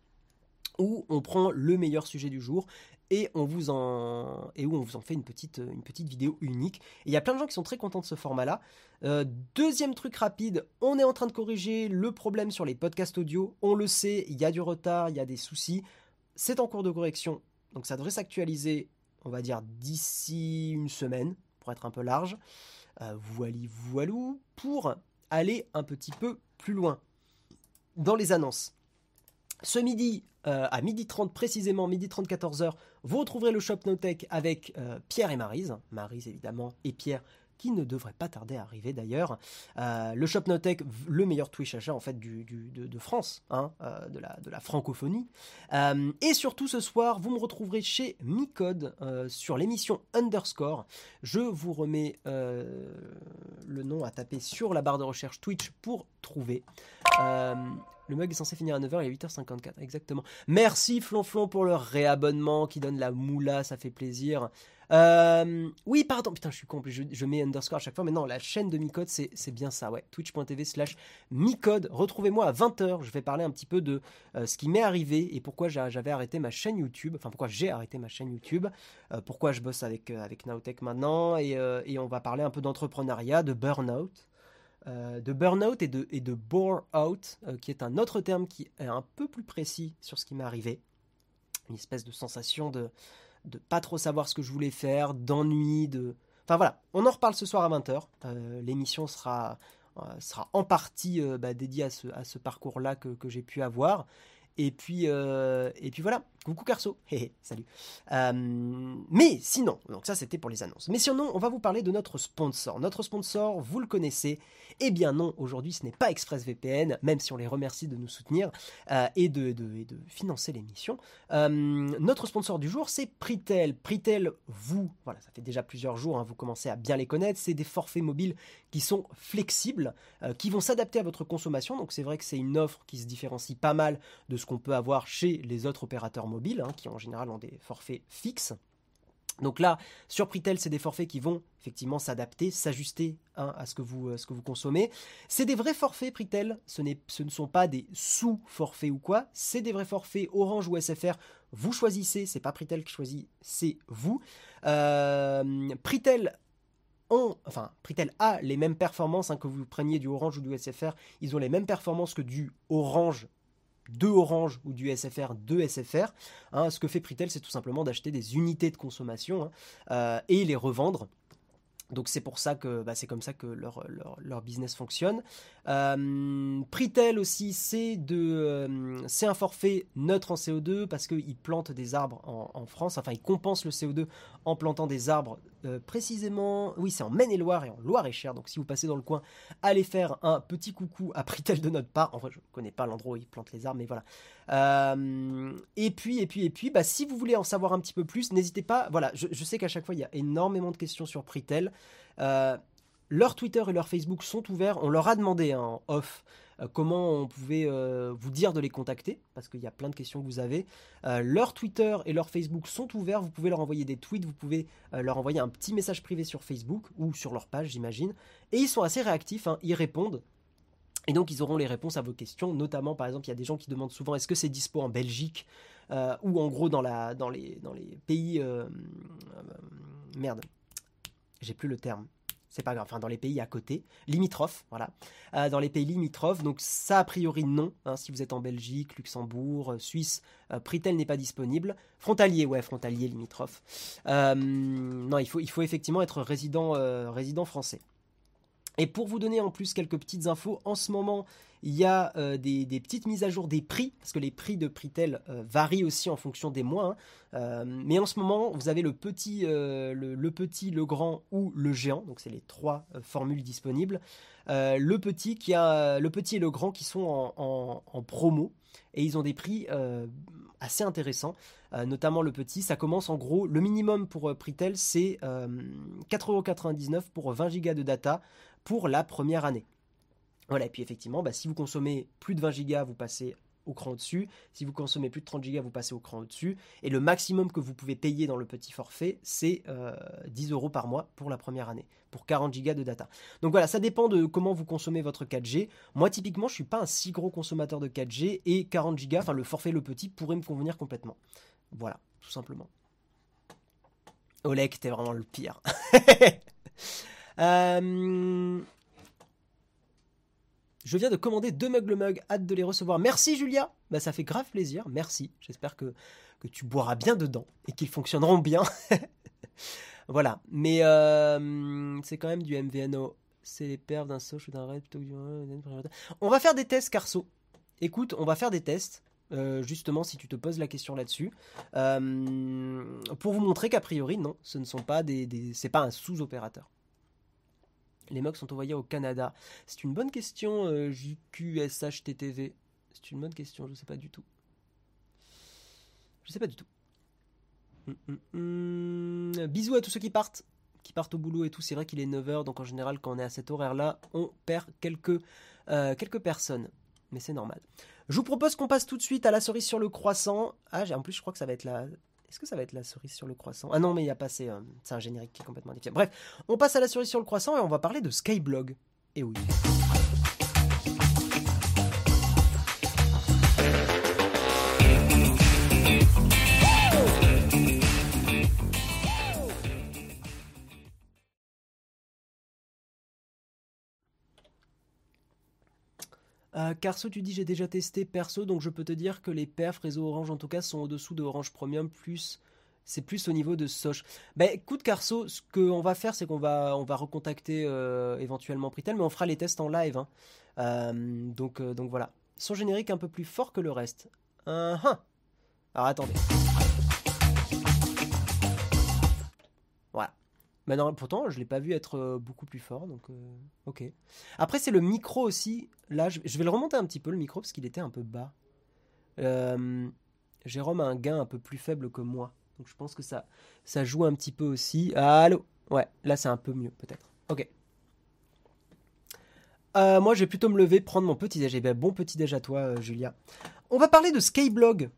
où on prend le meilleur sujet du jour et on vous en où on vous en fait une petite petite vidéo unique. il y a plein de gens qui sont très contents de ce format-là. Euh, deuxième truc rapide, on est en train de corriger le problème sur les podcasts audio. On le sait, il y a du retard, il y a des soucis. C'est en cours de correction, donc ça devrait s'actualiser, on va dire d'ici une semaine pour être un peu large. Euh, voilou voilou pour aller un petit peu plus loin dans les annonces. Ce midi, euh, à midi 30 précisément, midi 30 14h, vous retrouverez le Shop Notech avec euh, Pierre et Marise. Marise évidemment et Pierre qui ne devrait pas tarder à arriver d'ailleurs. Euh, le Shop Notech, le meilleur Twitch achat en fait de, France, hein, euh, de, la, francophonie. Et surtout ce soir, vous me retrouverez chez Micode sur l'émission Underscore. Je vous remets le nom à taper sur la barre de recherche Twitch pour trouver. Le mug est censé finir à 9h et 8h54, exactement. Merci Flonflon pour le réabonnement qui donne la moula, ça fait plaisir. Euh, oui, pardon, putain, je suis complet, je, mets underscore à chaque fois, mais non, la chaîne de Micode, c'est bien ça, ouais. Twitch.tv slash Micode. Retrouvez-moi à 20h, je vais parler un petit peu de euh, ce qui m'est arrivé et pourquoi j'avais arrêté ma chaîne YouTube, enfin pourquoi j'ai arrêté ma chaîne YouTube, euh, pourquoi je bosse avec, avec Nowtech maintenant, et, et, on va parler un peu d'entrepreneuriat, de burn-out. De burn-out et de, et de bore-out, qui est un autre terme qui est un peu plus précis sur ce qui m'est arrivé. Une espèce de sensation de, de pas trop savoir ce que je voulais faire, d'ennui, de... Enfin voilà, on en reparle ce soir à 20h. Euh, l'émission sera, euh, sera en partie euh, bah, dédiée à ce, à ce parcours-là que, que j'ai pu avoir. Et puis, et puis voilà, coucou Carso, *laughs* salut. mais sinon, donc ça c'était pour les annonces. Mais sinon, on va vous parler de notre sponsor. Notre sponsor, vous le connaissez, eh bien non, aujourd'hui ce n'est pas ExpressVPN, même si on les remercie de nous soutenir euh, et, de, financer l'émission. Euh, notre sponsor du jour, c'est Pritel. Pritel, vous, voilà, ça fait déjà plusieurs jours, hein, vous commencez à bien les connaître, c'est des forfaits mobiles qui sont flexibles, euh, qui vont s'adapter à votre consommation. Donc c'est vrai que c'est une offre qui se différencie pas mal de ce qu'on peut avoir chez les autres opérateurs mobiles, hein, qui en général ont des forfaits fixes. Donc là, sur Pritel, c'est des forfaits qui vont effectivement s'adapter, s'ajuster hein, à ce que, vous, ce que vous consommez. C'est des vrais forfaits Pritel, ce, ne sont pas des sous-forfaits ou quoi, c'est des vrais forfaits Orange ou SFR. Vous choisissez, c'est pas Pritel qui choisit, c'est vous. Euh, Pritel a les mêmes performances hein, que vous preniez du Orange ou du SFR. Ils ont les mêmes performances que du Orange de Orange ou du SFR de SFR. Hein, ce que fait Pritel, c'est tout simplement d'acheter des unités de consommation hein, euh, et les revendre. Donc c'est pour ça que bah, c'est comme ça que leur, business fonctionne. Euh, Pritel aussi, c'est de euh, c'est un forfait neutre en CO2 parce qu'ils plantent des arbres en, en, France. Enfin, ils compensent le CO2 en plantant des arbres euh, précisément, oui, c'est en Maine-et-Loire et en Loire-et-Cher. Donc si vous passez dans le coin, allez faire un petit coucou à Pritel de notre part. En vrai, je connais pas l'endroit où ils plantent les arbres, mais voilà. Euh, et puis, et puis, et puis, bah, si vous voulez en savoir un petit peu plus, n'hésitez pas. Voilà, je, sais qu'à chaque fois, il y a énormément de questions sur Pritel. Euh, leur Twitter et leur Facebook sont ouverts. On leur a demandé hein, en off comment on pouvait euh, vous dire de les contacter, parce qu'il y a plein de questions que vous avez. Euh, leur Twitter et leur Facebook sont ouverts, vous pouvez leur envoyer des tweets, vous pouvez leur envoyer un petit message privé sur Facebook ou sur leur page, j'imagine. Et ils sont assez réactifs, hein, ils répondent. Et donc ils auront les réponses à vos questions, notamment par exemple il y a des gens qui demandent souvent est-ce que c'est dispo en Belgique? Ou en gros dans les pays... merde, j'ai plus le terme c'est pas grave, enfin dans les pays à côté, limitrophes, voilà, euh, dans les pays limitrophes, donc ça a priori non, hein, si vous êtes en Belgique, Luxembourg, euh, Suisse, euh, Pritel n'est pas disponible, frontalier, ouais, frontalier, limitrophe, non, il faut, il faut effectivement être résident, résident français. Et pour vous donner en plus quelques petites infos, en ce moment, il y a euh, des, petites mises à jour des prix, parce que les prix de Pritel euh, varient aussi en fonction des mois. Hein. Euh, mais en ce moment, vous avez le petit, le, petit, le grand ou le géant. Donc c'est les trois formules disponibles. le petit qui a le petit et le grand qui sont en, promo et ils ont des prix assez intéressants. notamment le petit, ça commence en gros, le minimum pour Pritel c'est 4,99€ pour 20 Go de data pour la première année. Voilà, et puis effectivement, bah, si vous consommez plus de 20 Go, vous passez au cran au-dessus. Si vous consommez plus de 30 Go, vous passez au cran au-dessus. Et le maximum que vous pouvez payer dans le petit forfait, c'est 10 euh, euros par mois pour la première année, pour 40 Go de data. Donc voilà, ça dépend de comment vous consommez votre 4G. Moi, typiquement, je suis pas un si gros consommateur de 4G et 40 Go, enfin le forfait le petit, pourrait me convenir complètement. Voilà, tout simplement. Oleg, t'es vraiment le pire. *laughs* euh, je viens de commander deux mugs le mug, hâte de les recevoir. Merci Julia, bah, ça fait grave plaisir, merci. J'espère que, que tu boiras bien dedans et qu'ils fonctionneront bien. *laughs* voilà, mais euh, c'est quand même du MVNO. C'est les perfs d'un soch ou d'un raid plutôt que On va faire des tests, Carso. Écoute, on va faire des tests. Euh, justement si tu te poses la question là-dessus, euh, pour vous montrer qu'a priori non, ce ne sont pas des c'est pas un sous-opérateur les mugs sont envoyés au Canada C'est une bonne question, euh, JQSHTTV. C'est une bonne question, je sais pas du tout. Je sais pas du tout. Hum, hum, hum. Bisous à tous ceux qui partent, qui partent au boulot et tout. C'est vrai qu'il est 9h, donc en général, quand on est à cet horaire-là, on perd quelques, euh, quelques personnes. Mais c'est normal. Je vous propose qu'on passe tout de suite à la cerise sur le croissant. Ah, en plus, je crois que ça va être la est-ce que ça va être la cerise sur le croissant? Ah non, mais il n'y a pas, c'est euh, un générique qui est complètement différent. Bref, on passe à la cerise sur le croissant et on va parler de Skyblog. Et oui. Euh, Carso, tu dis j'ai déjà testé perso, donc je peux te dire que les perfs réseau Orange en tout cas sont au-dessous de Orange Premium, plus c'est plus au niveau de Soch. Ben écoute Carso, ce qu'on va faire c'est qu'on va on va recontacter euh, éventuellement Pritel, mais on fera les tests en live. Hein. Euh, donc donc voilà, son générique un peu plus fort que le reste. Alors attendez. Mais non, pourtant, je l'ai pas vu être euh, beaucoup plus fort, donc euh, ok. Après, c'est le micro aussi. Là, je, vais le remonter un petit peu le micro parce qu'il était un peu bas. Euh, Jérôme a un gain un peu plus faible que moi, donc je pense que ça, ça joue un petit peu aussi. Allô? Ouais, là c'est un peu mieux peut-être. Ok. moi, je vais plutôt me lever, prendre mon petit déj. Eh ben, bon petit déj à toi, Julia. On va parler de Skyblog.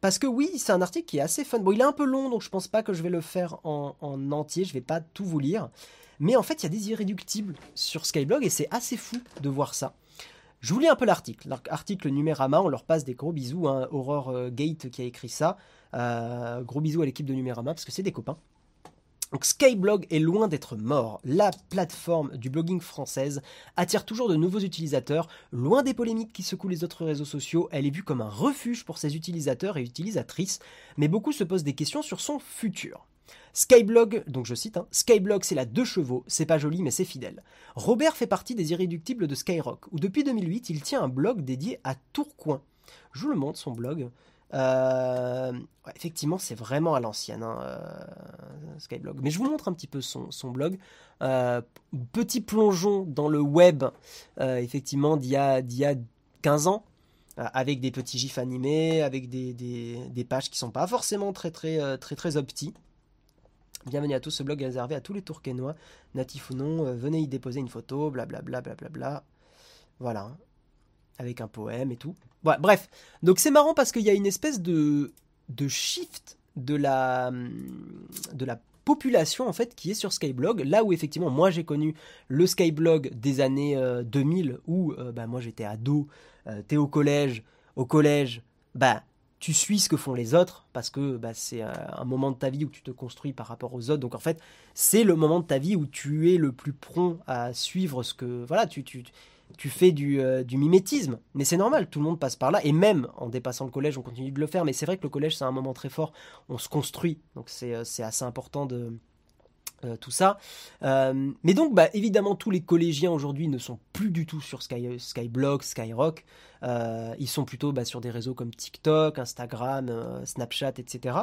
Parce que oui, c'est un article qui est assez fun. Bon, il est un peu long, donc je pense pas que je vais le faire en, entier. Je vais pas tout vous lire. Mais en fait, il y a des irréductibles sur Skyblog et c'est assez fou de voir ça. Je vous lis un peu l'article. L'article Numérama, on leur passe des gros bisous. Hein. Aurore euh, Gate qui a écrit ça. Euh, gros bisous à l'équipe de Numérama parce que c'est des copains. Donc Skyblog est loin d'être mort. La plateforme du blogging française attire toujours de nouveaux utilisateurs. Loin des polémiques qui secouent les autres réseaux sociaux, elle est vue comme un refuge pour ses utilisateurs et utilisatrices, mais beaucoup se posent des questions sur son futur. Skyblog, donc je cite, hein, Skyblog c'est la deux chevaux, c'est pas joli mais c'est fidèle. Robert fait partie des irréductibles de Skyrock, où depuis 2008 il tient un blog dédié à Tourcoing. Je vous le montre son blog. Effectivement, c'est vraiment à l'ancienne, hein, Skyblog. Mais je vous montre un petit peu son, blog. petit plongeon dans le web, effectivement, d'il y, a, y a 15 ans avec des petits gifs animés, avec des, pages qui sont pas forcément très très très très, opti. Bienvenue à tous, ce blog est réservé à tous les Tourquenois, natifs ou non, venez y déposer une photo, blablabla, blablabla. Voilà, avec un poème et tout. Bref, donc c'est marrant parce qu'il y a une espèce de, de shift de la, de la population en fait qui est sur Skyblog, là où effectivement moi j'ai connu le Skyblog des années 2000 euh, où euh, bah, moi j'étais ado, euh, t'es au collège, au collège, bah tu suis ce que font les autres parce que bah, c'est un moment de ta vie où tu te construis par rapport aux autres. Donc en fait, c'est le moment de ta vie où tu es le plus prompt à suivre ce que voilà, tu tu fais euh, du, mimétisme. Mais c'est normal, tout le monde passe par là. Et même en dépassant le collège, on continue de le faire. Mais c'est vrai que le collège, c'est un moment très fort. On se construit. Donc c'est euh, assez important de, euh, tout ça. mais donc, bah, évidemment, tous les collégiens aujourd'hui ne sont plus du tout sur Sky, Skyblog, Skyrock. ils sont plutôt bah, sur des réseaux comme TikTok, Instagram, Snapchat, etc.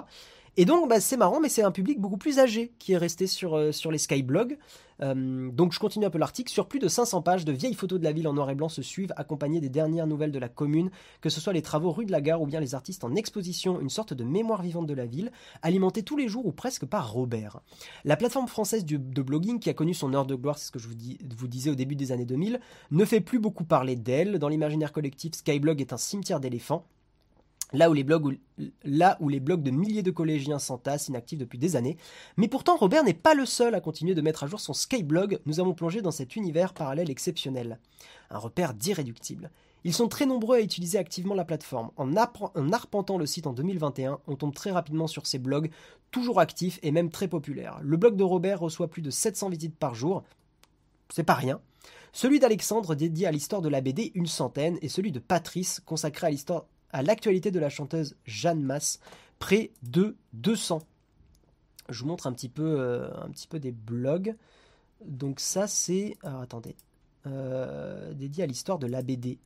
Et donc, bah, c'est marrant, mais c'est un public beaucoup plus âgé qui est resté sur, sur les Skyblogs. Euh, donc je continue un peu l'article. Sur plus de 500 pages, de vieilles photos de la ville en noir et blanc se suivent, accompagnées des dernières nouvelles de la commune, que ce soit les travaux rue de la Gare ou bien les artistes en exposition, une sorte de mémoire vivante de la ville, alimentée tous les jours ou presque par Robert. La plateforme française de blogging qui a connu son heure de gloire, c'est ce que je vous, vous disais au début des années 2000, ne fait plus beaucoup parler d'elle. Dans l'imaginaire collectif, Skyblog est un cimetière d'éléphants. Là où, les blogs, de milliers de collégiens s'entassent, inactifs depuis des années. Mais pourtant, Robert n'est pas le seul à continuer de mettre à jour son Skyblog. Nous avons plongé dans cet univers parallèle exceptionnel. Un repère d'irréductible. Ils sont très nombreux à utiliser activement la plateforme. En, arpentant le site en 2021, on tombe très rapidement sur ces blogs, toujours actifs et même très populaires. Le blog de Robert reçoit plus de 700 visites par jour. C'est pas rien. Celui d'Alexandre dédié à l'histoire de la BD, une centaine, et celui de Patrice consacré à l'histoire à l'actualité de la chanteuse Jeanne Masse, près de 200. Je vous montre un petit peu, euh, un peu des blogs. Donc ça c'est... Alors attendez. Euh, dédié à l'histoire de l'ABD.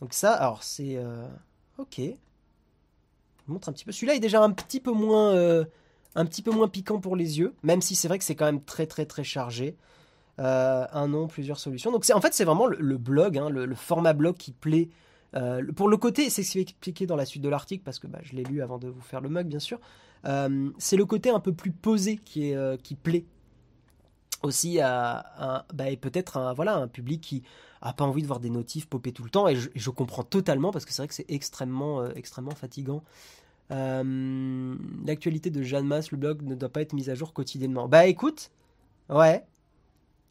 Donc ça, alors c'est... Euh, ok. Je vous montre un petit peu. Celui-là est déjà un petit peu moins... un petit peu moins piquant pour les yeux, même si c'est vrai que c'est quand même très très très chargé. un nom, plusieurs solutions. Donc en fait c'est vraiment le, blog, hein, le, format blog qui plaît euh, pour le côté, c'est ce qui est expliqué dans la suite de l'article, parce que bah, je l'ai lu avant de vous faire le mug, bien sûr. Euh, c'est le côté un peu plus posé qui, euh, plaît aussi à, bah, peut-être un, voilà, un public qui a pas envie de voir des notifs popper tout le temps. Et je, comprends totalement, parce que c'est vrai que c'est extrêmement, extrêmement fatigant. L'actualité de Jeanne Masse, le blog, ne doit pas être mise à jour quotidiennement. Bah écoute, ouais.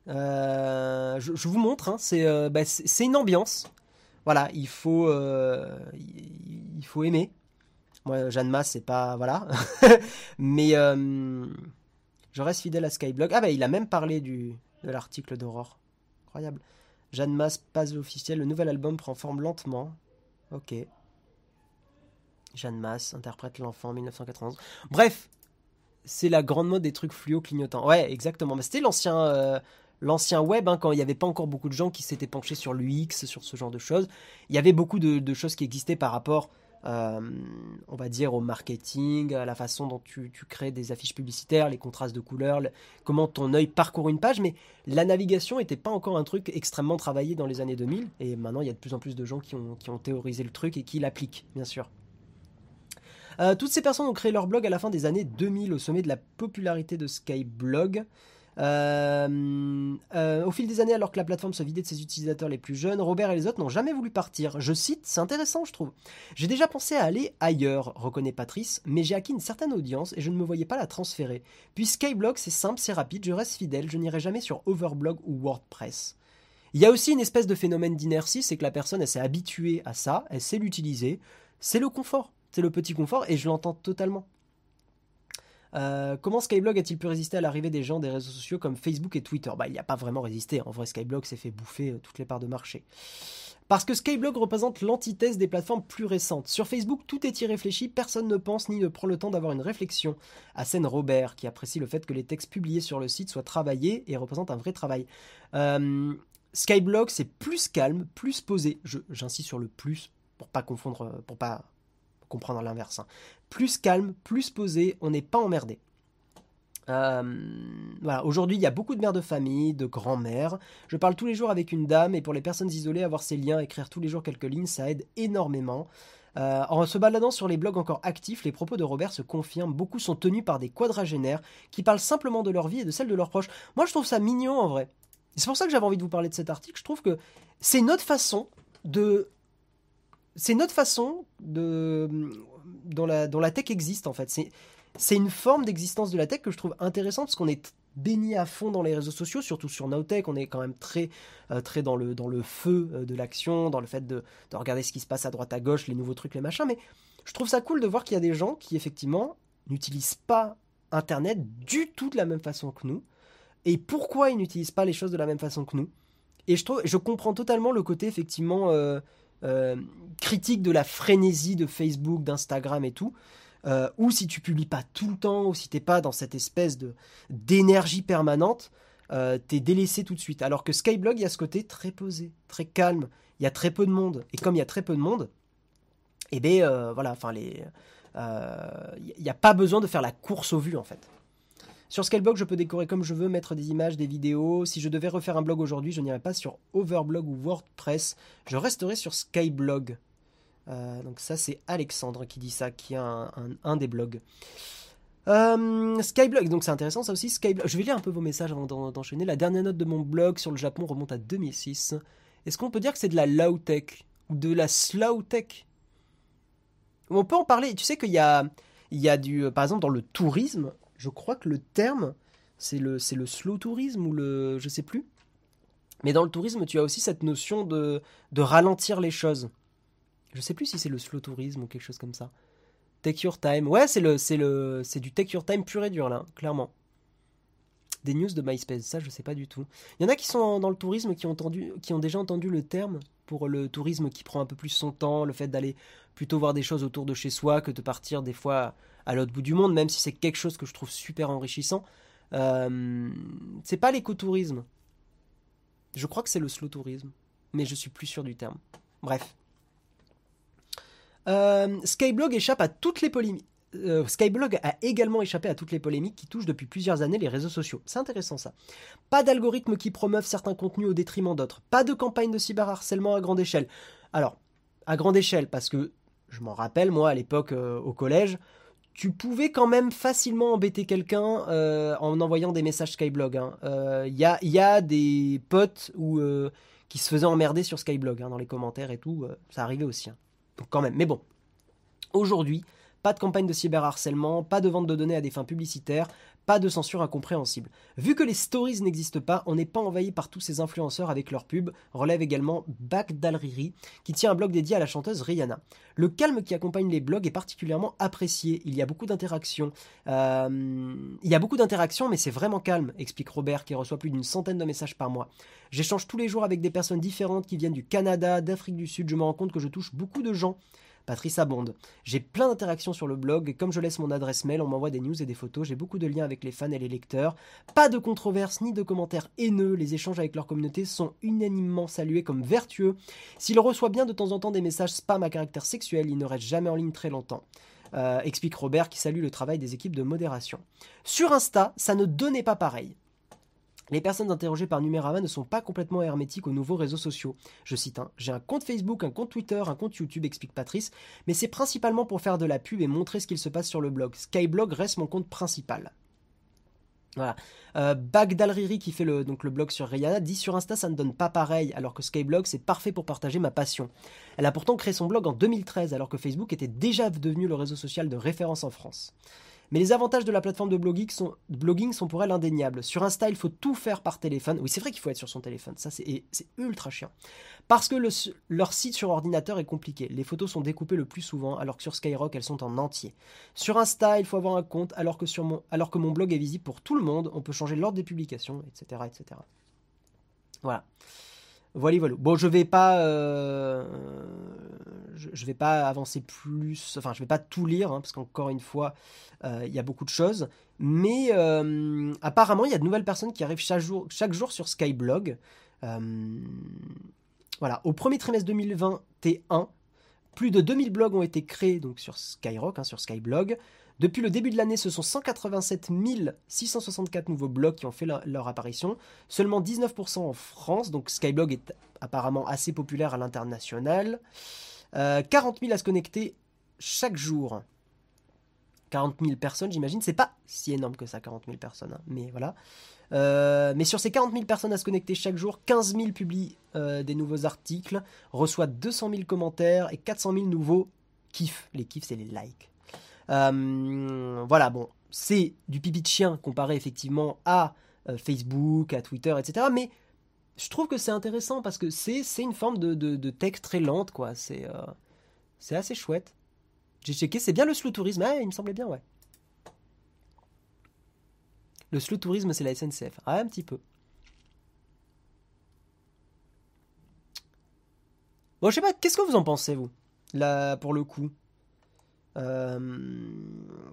Je, vous montre, hein, bah, c'est une ambiance voilà, il faut, euh, il faut aimer. Moi, Jeanne Masse, c'est pas. Voilà. *laughs* Mais euh, je reste fidèle à Skyblog. Ah, bah, il a même parlé du, de l'article d'Aurore. Incroyable. Jeanne Masse, pas officiel. Le nouvel album prend forme lentement. Ok. Jeanne Masse interprète l'enfant 1991. Bref, c'est la grande mode des trucs fluo clignotants. Ouais, exactement. C'était l'ancien. Euh, l'ancien web, hein, quand il n'y avait pas encore beaucoup de gens qui s'étaient penchés sur l'UX, sur ce genre de choses. Il y avait beaucoup de, choses qui existaient par rapport, euh, on va dire, au marketing, à la façon dont tu, crées des affiches publicitaires, les contrastes de couleurs, comment ton œil parcourt une page, mais la navigation n'était pas encore un truc extrêmement travaillé dans les années 2000, et maintenant il y a de plus en plus de gens qui ont, théorisé le truc et qui l'appliquent, bien sûr. Euh, toutes ces personnes ont créé leur blog à la fin des années 2000 au sommet de la popularité de Skyblog. Euh, euh, au fil des années, alors que la plateforme se vidait de ses utilisateurs les plus jeunes, Robert et les autres n'ont jamais voulu partir. Je cite, c'est intéressant, je trouve. J'ai déjà pensé à aller ailleurs, reconnaît Patrice, mais j'ai acquis une certaine audience et je ne me voyais pas la transférer. Puis Skyblog, c'est simple, c'est rapide, je reste fidèle, je n'irai jamais sur Overblog ou WordPress. Il y a aussi une espèce de phénomène d'inertie, c'est que la personne, elle s'est habituée à ça, elle sait l'utiliser. C'est le confort, c'est le petit confort et je l'entends totalement. Euh, comment Skyblog a-t-il pu résister à l'arrivée des gens des réseaux sociaux comme Facebook et Twitter? Bah, il n'y a pas vraiment résisté. En vrai, Skyblog s'est fait bouffer euh, toutes les parts de marché. Parce que Skyblog représente l'antithèse des plateformes plus récentes. Sur Facebook, tout est irréfléchi, personne ne pense ni ne prend le temps d'avoir une réflexion. À Robert, qui apprécie le fait que les textes publiés sur le site soient travaillés et représentent un vrai travail. Euh, Skyblog, c'est plus calme, plus posé. J'insiste sur le plus pour pas confondre, pour pas comprendre l'inverse. Hein. Plus calme, plus posé, on n'est pas emmerdé. Euh, voilà. Aujourd'hui, il y a beaucoup de mères de famille, de grands-mères. Je parle tous les jours avec une dame et pour les personnes isolées, avoir ces liens, écrire tous les jours quelques lignes, ça aide énormément. Euh, en se baladant sur les blogs encore actifs, les propos de Robert se confirment. Beaucoup sont tenus par des quadragénaires qui parlent simplement de leur vie et de celle de leurs proches. Moi, je trouve ça mignon en vrai. C'est pour ça que j'avais envie de vous parler de cet article. Je trouve que c'est notre façon de. C'est notre façon de. Dont la, dont la tech existe en fait. C'est une forme d'existence de la tech que je trouve intéressante parce qu'on est baigné à fond dans les réseaux sociaux, surtout sur Nowtech, on est quand même très, euh, très dans, le, dans le feu euh, de l'action, dans le fait de, regarder ce qui se passe à droite à gauche, les nouveaux trucs, les machins, mais je trouve ça cool de voir qu'il y a des gens qui effectivement n'utilisent pas Internet du tout de la même façon que nous, et pourquoi ils n'utilisent pas les choses de la même façon que nous? Et je, trouve, je comprends totalement le côté effectivement euh, critique de la frénésie de Facebook, d'Instagram et tout. Euh, ou si tu publies pas tout le temps, ou si t'es pas dans cette espèce de d'énergie permanente, euh, t'es délaissé tout de suite. Alors que Skyblog, il y a ce côté très posé, très calme. Il y a très peu de monde, et comme il y a très peu de monde, eh bien euh, voilà, enfin il n'y a pas besoin de faire la course aux vues en fait. Sur Skyblog, je peux décorer comme je veux, mettre des images, des vidéos. Si je devais refaire un blog aujourd'hui, je n'irais pas sur Overblog ou WordPress. Je resterai sur Skyblog. Euh, donc ça c'est Alexandre qui dit ça, qui a un, des blogs. Euh, Skyblog, donc c'est intéressant ça aussi. Skyblog, je vais lire un peu vos messages avant d'enchaîner. La dernière note de mon blog sur le Japon remonte à 2006. Est-ce qu'on peut dire que c'est de la low tech ou de la slow tech On peut en parler. Tu sais qu'il y a, y a du, par exemple dans le tourisme, je crois que le terme c'est le, slow tourisme ou le, je sais plus. Mais dans le tourisme, tu as aussi cette notion de, ralentir les choses. Je sais plus si c'est le slow tourisme ou quelque chose comme ça. Take your time. Ouais, c'est c'est du take your time pur et dur là, clairement. Des news de MySpace, ça je sais pas du tout. Il y en a qui sont dans le tourisme qui ont entendu, qui ont déjà entendu le terme pour le tourisme qui prend un peu plus son temps, le fait d'aller plutôt voir des choses autour de chez soi que de partir des fois à l'autre bout du monde, même si c'est quelque chose que je trouve super enrichissant. Euh, c'est pas l'écotourisme. Je crois que c'est le slow tourisme, mais je suis plus sûr du terme. Bref. Euh, Skyblog échappe à toutes les polémiques. Euh, Skyblog a également échappé à toutes les polémiques qui touchent depuis plusieurs années les réseaux sociaux. C'est intéressant ça. Pas d'algorithmes qui promeuvent certains contenus au détriment d'autres. Pas de campagne de cyberharcèlement à grande échelle. Alors, à grande échelle, parce que je m'en rappelle, moi, à l'époque, euh, au collège, tu pouvais quand même facilement embêter quelqu'un en envoyant des messages Skyblog. Il hein. y, a, des potes qui se faisaient emmerder sur Skyblog hein, dans les commentaires et tout. ça arrivait aussi. Hein. Donc quand même, mais bon. Aujourd'hui, pas de campagne de cyberharcèlement, pas de vente de données à des fins publicitaires, pas de censure incompréhensible. Vu que les stories n'existent pas, on n'est pas envahi par tous ces influenceurs avec leurs pubs, relève également Bagdalriri, qui tient un blog dédié à la chanteuse Rihanna. Le calme qui accompagne les blogs est particulièrement apprécié, il y a beaucoup d'interactions. Euh, il y a beaucoup d'interactions, mais c'est vraiment calme, explique Robert, qui reçoit plus d'une centaine de messages par mois. J'échange tous les jours avec des personnes différentes qui viennent du Canada, d'Afrique du Sud, je me rends compte que je touche beaucoup de gens Patrice Abonde. J'ai plein d'interactions sur le blog et comme je laisse mon adresse mail, on m'envoie des news et des photos. J'ai beaucoup de liens avec les fans et les lecteurs. Pas de controverses ni de commentaires haineux. Les échanges avec leur communauté sont unanimement salués comme vertueux. S'il reçoit bien de temps en temps des messages spam à caractère sexuel, il ne reste jamais en ligne très longtemps. Euh, explique Robert qui salue le travail des équipes de modération. Sur Insta, ça ne donnait pas pareil. Les personnes interrogées par Numérama ne sont pas complètement hermétiques aux nouveaux réseaux sociaux. Je cite, hein, j'ai un compte Facebook, un compte Twitter, un compte YouTube, explique Patrice, mais c'est principalement pour faire de la pub et montrer ce qu'il se passe sur le blog. Skyblog reste mon compte principal. Voilà. Euh, Bagdalriri qui fait le, donc le blog sur Rihanna dit sur Insta ça ne donne pas pareil alors que Skyblog c'est parfait pour partager ma passion. Elle a pourtant créé son blog en 2013 alors que Facebook était déjà devenu le réseau social de référence en France. Mais les avantages de la plateforme de blogging sont, pour elle indéniables. Sur Insta, il faut tout faire par téléphone. Oui, c'est vrai qu'il faut être sur son téléphone. Ça, c'est ultra chiant. Parce que leur site sur ordinateur est compliqué. Les photos sont découpées le plus souvent, alors que sur Skyrock, elles sont en entier. Sur Insta, il faut avoir un compte, alors que, sur mon blog est visible pour tout le monde. On peut changer l'ordre des publications, etc., etc. Voilà. Voilà, voilà. Bon, je vais pas, euh, je, vais pas avancer plus. Enfin, je vais pas tout lire hein, parce qu'encore une fois, euh, il y a beaucoup de choses. Mais euh, apparemment, il y a de nouvelles personnes qui arrivent chaque jour, sur Skyblog. voilà, au premier trimestre 2021, Plus de 2000 blogs ont été créés donc sur Skyrock, hein, sur Skyblog. Depuis le début de l'année, ce sont 187 664 nouveaux blogs qui ont fait leur, apparition. Seulement 19% en France, donc Skyblog est apparemment assez populaire à l'international. 40 euh, 000 à se connecter chaque jour. 40 000 personnes, j'imagine. C'est pas si énorme que ça, 40 000 personnes. Hein, mais voilà. Euh, mais sur ces 40 000 personnes à se connecter chaque jour, 15 000 publient euh, des nouveaux articles, reçoit 200 000 commentaires et 400 000 nouveaux kiffs. Les kiffs, c'est les likes. Voilà, bon, c'est du pipi de chien comparé effectivement à Facebook, à Twitter, etc. Mais je trouve que c'est intéressant parce que c'est une forme de, de, très lente, quoi. C'est c'est assez chouette. J'ai checké, c'est bien le slow tourisme. Ah, il me semblait bien, ouais. Le slow tourisme, c'est la SNCF. Ah, un petit peu. Bon, je sais pas, qu'est-ce que vous en pensez, vous? Là, pour le coup. Euh,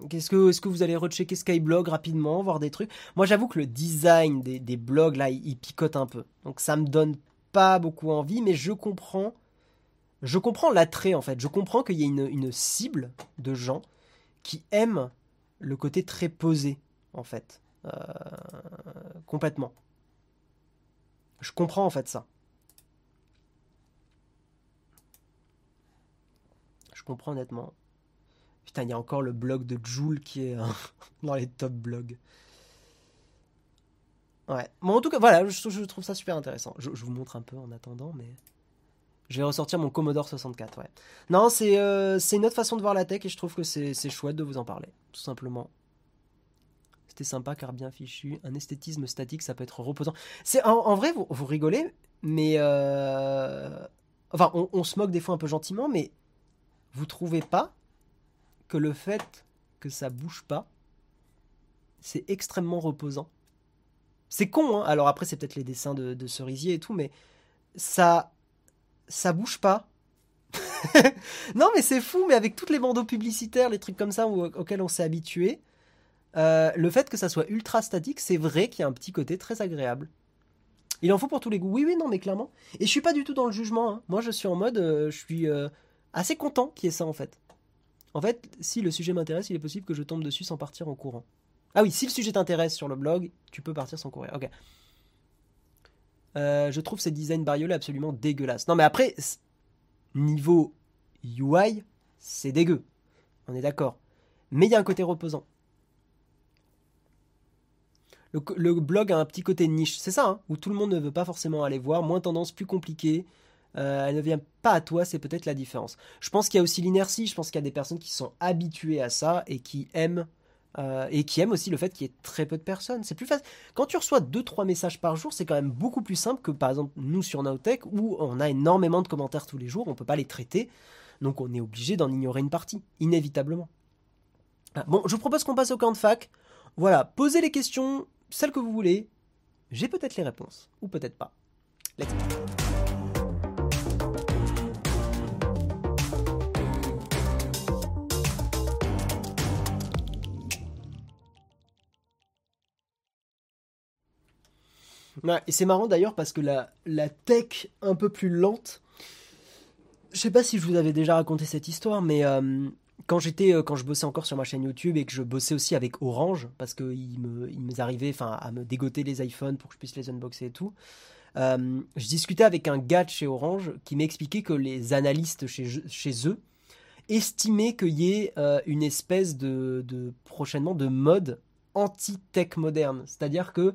qu'est-ce que, est-ce que vous allez rechecker Skyblog rapidement, voir des trucs? Moi, j'avoue que le design des, blogs, là, il, picote un peu. Donc, ça me donne pas beaucoup envie, mais je comprends. Je comprends l'attrait, en fait. Je comprends qu'il y une, une cible de gens qui aiment le côté très posé, en fait. Euh, complètement. Je comprends en fait ça. Je comprends honnêtement. Putain, il y a encore le blog de Joule qui est euh, *laughs* dans les top blogs. Ouais. Bon, en tout cas, voilà, je, trouve ça super intéressant. Je, vous montre un peu en attendant, mais. Je vais ressortir mon Commodore 64, ouais. Non, euh, c'est une autre façon de voir la tech et je trouve que c'est chouette de vous en parler, tout simplement. C'était sympa car bien fichu. Un esthétisme statique, ça peut être reposant. En, vrai, vous, rigolez, mais euh, enfin, on, se moque des fois un peu gentiment, mais vous trouvez pas que le fait que ça bouge pas, c'est extrêmement reposant. C'est con, hein Alors après, c'est peut-être les dessins de, cerisier et tout, mais ça, ça bouge pas. *laughs* non, mais c'est fou, mais avec toutes les bandeaux publicitaires, les trucs comme ça auxquels on s'est habitué, euh, le fait que ça soit ultra statique, c'est vrai qu'il y a un petit côté très agréable. Il en faut pour tous les goûts. Oui, oui, non, mais clairement. Et je suis pas du tout dans le jugement. Hein. Moi, je suis en mode, euh, je suis euh, assez content qu'il y ait ça en fait. En fait, si le sujet m'intéresse, il est possible que je tombe dessus sans partir en courant. Ah oui, si le sujet t'intéresse sur le blog, tu peux partir sans courir. Ok. je trouve ces designs bariolés absolument dégueulasses. Non, mais après, niveau UI, c'est dégueu. On est d'accord. Mais il y a un côté reposant le, blog a un petit côté niche, c'est ça, hein, où tout le monde ne veut pas forcément aller voir, moins tendance, plus compliqué. Euh, elle ne vient pas à toi, c'est peut-être la différence. Je pense qu'il y a aussi l'inertie, je pense qu'il y a des personnes qui sont habituées à ça et qui aiment euh, et qui aiment aussi le fait qu'il y ait très peu de personnes. C'est plus facile. Quand tu reçois 2-3 messages par jour, c'est quand même beaucoup plus simple que par exemple nous sur Nowtech où on a énormément de commentaires tous les jours, on ne peut pas les traiter, donc on est obligé d'en ignorer une partie, inévitablement. Ah, bon, je vous propose qu'on passe au camp de fac. Voilà, posez les questions, celle que vous voulez. J'ai peut-être les réponses, ou peut-être pas. Let's go. Et c'est marrant d'ailleurs parce que la, tech un peu plus lente, je sais pas si je vous avais déjà raconté cette histoire, mais euh, quand j'étais euh, quand je bossais encore sur ma chaîne YouTube et que je bossais aussi avec Orange parce qu'il me il m'est arrivé enfin à me dégoter les iPhones pour que je puisse les unboxer et tout. Euh, je discutais avec un gars de chez Orange qui m'expliquait que les analystes chez, chez eux estimaient qu'il y ait une espèce de, de, prochainement de mode anti-tech moderne. C'est-à-dire que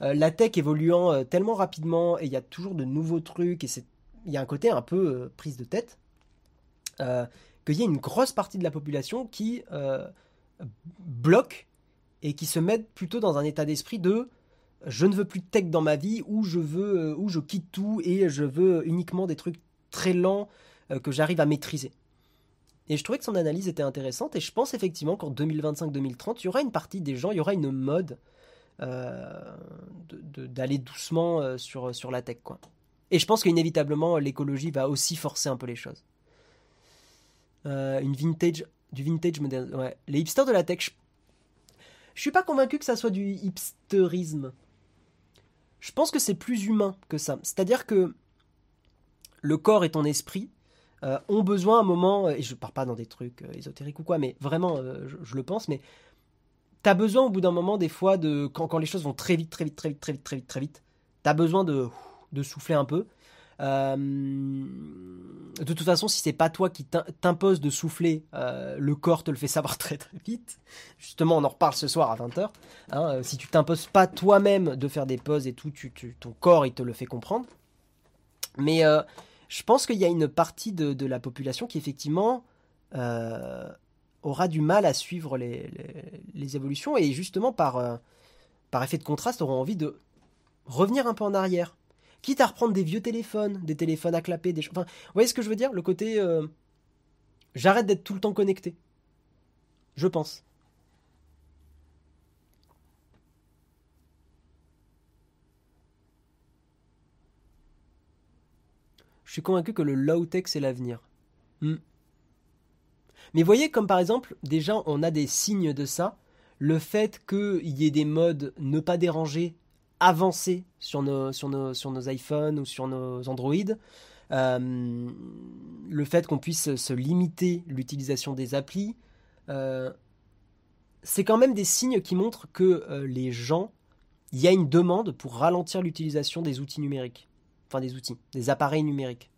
la tech évoluant tellement rapidement et il y a toujours de nouveaux trucs et il y a un côté un peu prise de tête qu'il y ait une grosse partie de la population qui euh, bloque et qui se met plutôt dans un état d'esprit de je ne veux plus de tech dans ma vie ou je veux euh, ou je quitte tout et je veux uniquement des trucs très lents euh, que j'arrive à maîtriser. Et je trouvais que son analyse était intéressante et je pense effectivement qu'en 2025-2030, il y aura une partie des gens, il y aura une mode d'aller doucement sur, sur la tech. Quoi. Et je pense qu'inévitablement, l'écologie va aussi forcer un peu les choses. Euh, une vintage, du vintage moderne. Les hipsters de la tech, je, je suis pas convaincu que ça soit du hipsterisme. Je pense que c'est plus humain que ça. C'est-à-dire que le corps et ton esprit, ont besoin un moment, et je pars pas dans des trucs ésotériques ou quoi, mais vraiment, je, le pense, mais tu as besoin au bout d'un moment, des fois, de quand, quand, les choses vont très vite, très vite, très vite, très vite, très vite, très vite, tu as besoin de, de souffler un peu euh, de toute façon, si c'est pas toi qui t'impose de souffler, euh, le corps te le fait savoir *laughs* très très vite. Justement, on en reparle ce soir à 20h. Hein, euh, si tu t'imposes pas toi-même de faire des pauses et tout, ton corps il te le fait comprendre. Mais je pense qu'il y a une partie de, la population qui effectivement aura du mal à suivre les, évolutions et justement par, par effet de contraste aura envie de revenir un peu en arrière Quitte à reprendre des vieux téléphones, des téléphones à clapper, des Enfin, vous voyez ce que je veux dire? Le côté. Euh, j'arrête d'être tout le temps connecté. Je pense. Je suis convaincu que le low-tech, c'est l'avenir. Hmm. Mais voyez, comme par exemple, déjà, on a des signes de ça. Le fait qu'il y ait des modes ne pas déranger avancer sur nos, sur nos, sur nos iPhones ou sur nos Android. Euh, le fait qu'on puisse se limiter l'utilisation des applis, euh, c'est quand même des signes qui montrent que euh, les gens, il y a une demande pour ralentir l'utilisation des outils numériques, enfin des outils, des appareils numériques.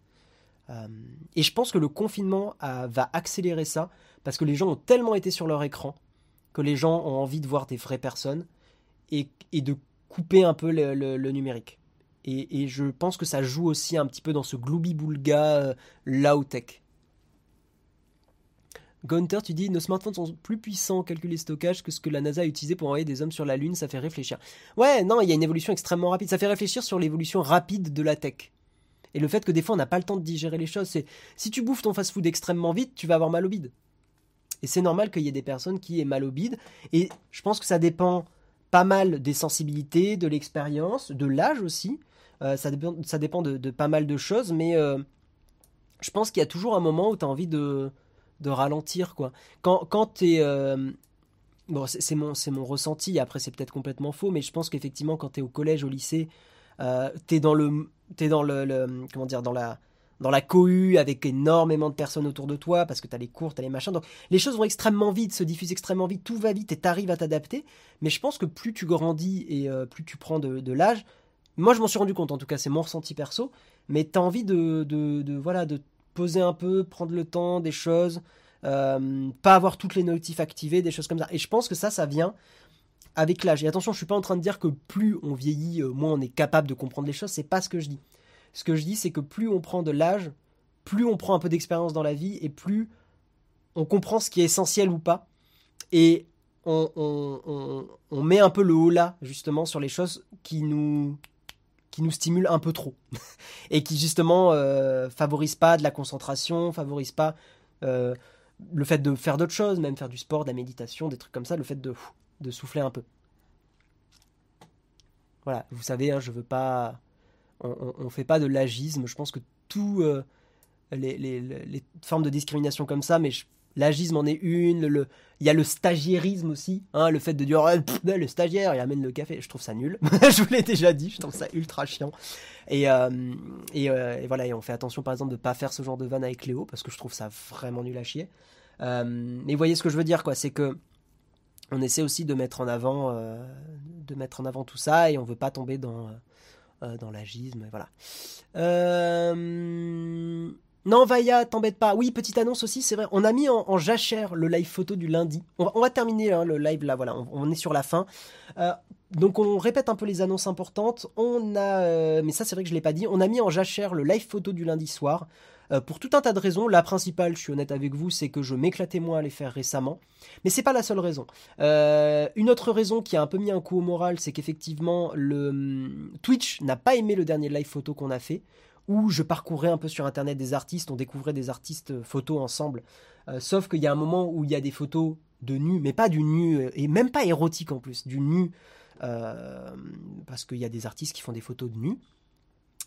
Et je pense que le confinement va accélérer ça parce que les gens ont tellement été sur leur écran que les gens ont envie de voir des vraies personnes et, de couper un peu le, numérique. Et, je pense que ça joue aussi un petit peu dans ce gloubi-boulga euh, low-tech. Gunter, tu dis nos smartphones sont plus puissants en calcul et stockage que ce que la NASA a utilisé pour envoyer des hommes sur la Lune, ça fait réfléchir. Ouais, non, il y a une évolution extrêmement rapide. Ça fait réfléchir sur l'évolution rapide de la tech. Et le fait que des fois on n'a pas le temps de digérer les choses. C'est si tu bouffes ton fast-food extrêmement vite, tu vas avoir mal au bide. Et c'est normal qu'il y ait des personnes qui aient mal au bide. Et je pense que ça dépend pas mal des sensibilités, de l'expérience, de l'âge aussi. Euh, ça, dépend, ça dépend de, pas mal de choses, mais euh, je pense qu'il y a toujours un moment où tu as envie de, de ralentir. Quoi. Quand, quand tu es. Euh, bon, c'est mon, mon ressenti, après c'est peut-être complètement faux, mais je pense qu'effectivement, quand tu es au collège, au lycée, tu es dans le. Es dans le, comment dire, dans la, dans la cohue avec énormément de personnes autour de toi parce que tu as les cours, tu as les machins. Donc les choses vont extrêmement vite, se diffusent extrêmement vite, tout va vite et tu arrives à t'adapter. Mais je pense que plus tu grandis et euh, plus tu prends de, l'âge, moi je m'en suis rendu compte en tout cas, c'est mon ressenti perso, mais tu as envie de, de, voilà, de poser un peu, prendre le temps des choses, euh, pas avoir toutes les notifs activées, des choses comme ça. Et je pense que ça, ça vient avec l'âge. Et attention, je suis pas en train de dire que plus on vieillit, euh, moins on est capable de comprendre les choses, c'est pas ce que je dis. Ce que je dis, c'est que plus on prend de l'âge, plus on prend un peu d'expérience dans la vie et plus on comprend ce qui est essentiel ou pas. Et on, met un peu le haut là, justement, sur les choses qui nous, qui nous stimulent un peu trop. *laughs* et qui, justement, euh, favorisent pas de la concentration, favorisent pas euh, le fait de faire d'autres choses, même faire du sport, de la méditation, des trucs comme ça, le fait de, de souffler un peu. Voilà, vous savez, hein, je veux pas on ne fait pas de l'agisme. Je pense que tous euh, les, formes de discrimination comme ça, mais l'agisme en est une. Le, il y a le stagiairisme aussi, hein, le fait de dire le stagiaire il amène le café. Je trouve ça nul. *laughs* je vous l'ai déjà dit, je trouve ça ultra chiant. Et, euh, euh, et, voilà, et on fait attention par exemple de pas faire ce genre de vanne avec Léo parce que je trouve ça vraiment nul à chier. mais vous voyez ce que je veux dire, quoi, c'est que on essaie aussi de mettre en avant, de mettre en avant tout ça et on veut pas tomber dans euh, dans l'agisme, voilà. Euh, non, Vaya, t'embête pas. Oui, petite annonce aussi, c'est vrai. On a mis en, jachère le live photo du lundi. On va, terminer hein, le live là, voilà. On, est sur la fin. Euh, donc on répète un peu les annonces importantes. On a, mais ça c'est vrai que je l'ai pas dit. On a mis en jachère le live photo du lundi soir. Euh, pour tout un tas de raisons. La principale, je suis honnête avec vous, c'est que je m'éclatais moins à les faire récemment. Mais c'est pas la seule raison. Euh, une autre raison qui a un peu mis un coup au moral, c'est qu'effectivement, le hum, Twitch n'a pas aimé le dernier live photo qu'on a fait où je parcourais un peu sur internet des artistes, on découvrait des artistes euh, photos ensemble. sauf qu'il y a un moment où il y a des photos de nu, mais pas du nu, et même pas érotique en plus, du nu, parce qu'il y a des artistes qui font des photos de nu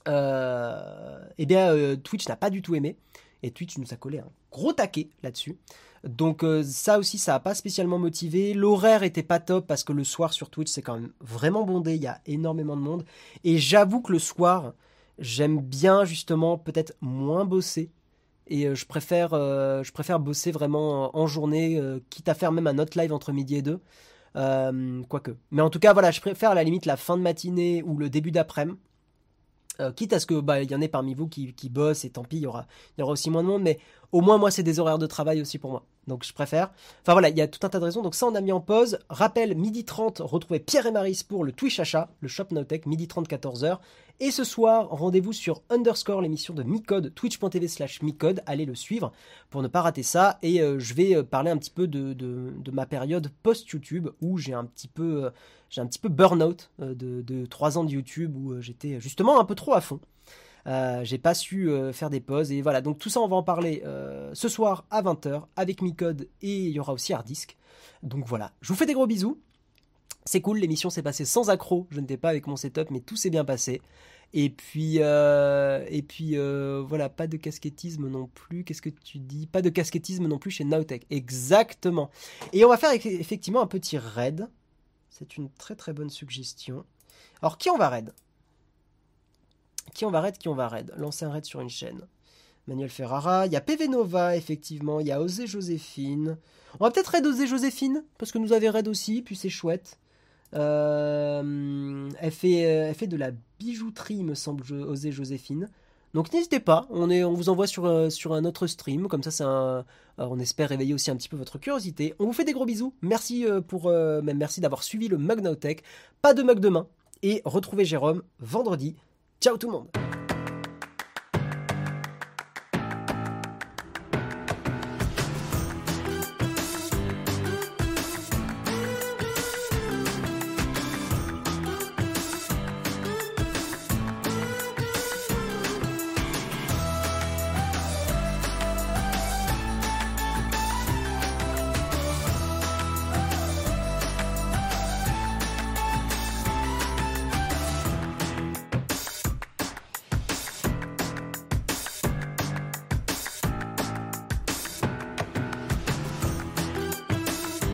eh bien euh, Twitch n'a pas du tout aimé. Et Twitch nous a collé un gros taquet là-dessus. Donc euh, ça aussi, ça n'a pas spécialement motivé. L'horaire était pas top parce que le soir sur Twitch, c'est quand même vraiment bondé. Il y a énormément de monde. Et j'avoue que le soir, j'aime bien justement peut-être moins bosser et je préfère, je préfère bosser vraiment en journée, quitte à faire même un autre live entre midi et deux. quoique. Mais en tout cas, voilà, je préfère à la limite la fin de matinée ou le début d'après-midi. Quitte à ce que bah y en ait parmi vous qui, qui bossent et tant pis il y aura il y aura aussi moins de monde mais au moins moi c'est des horaires de travail aussi pour moi donc je préfère. Enfin voilà, il y a tout un tas de raisons. Donc ça, on a mis en pause. Rappel, midi 30, retrouvez Pierre et Maris pour le Twitch achat, le Shop Nowtech, midi 30, 14h. Et ce soir, rendez-vous sur Underscore, l'émission de Micode, twitch.tv slash Micode. Allez le suivre pour ne pas rater ça. Et euh, je vais euh, parler un petit peu de, de, ma période post-YouTube où j'ai un petit peu, euh, j'ai un petit peu burn-out de, de 3 ans de YouTube où j'étais justement un peu trop à fond. Euh, j'ai pas su euh, faire des pauses et voilà. Donc tout ça, on va en parler euh, ce soir à 20h avec Micode et il y aura aussi Hardisk. Donc voilà. Je vous fais des gros bisous. C'est cool, l'émission s'est passée sans accro. Je n'étais pas avec mon setup, mais tout s'est bien passé. Et puis, et puis voilà, pas de casquettisme non plus. Qu'est-ce que tu dis? Pas de casquettisme non plus chez Nowtech. Exactement. Et on va faire effectivement un petit raid. C'est une très très bonne suggestion. Alors, qui on va raid? Qui on va raid, qui on va raid? Lancer un raid sur une chaîne. Manuel Ferrara, il y a PV Nova, effectivement, il y a Osé Joséphine. On va peut-être raid Osé Joséphine, parce que nous avait raid aussi, puis c'est chouette. Euh, elle, fait, elle fait de la bijouterie, me semble, Osé Joséphine. Donc n'hésitez pas, on, est, on vous envoie sur, euh, sur un autre stream, comme ça un, euh, on espère réveiller aussi un petit peu votre curiosité. On vous fait des gros bisous, merci pour même merci d'avoir suivi le Mug Pas de mug demain, et retrouvez Jérôme vendredi Ciao tout le monde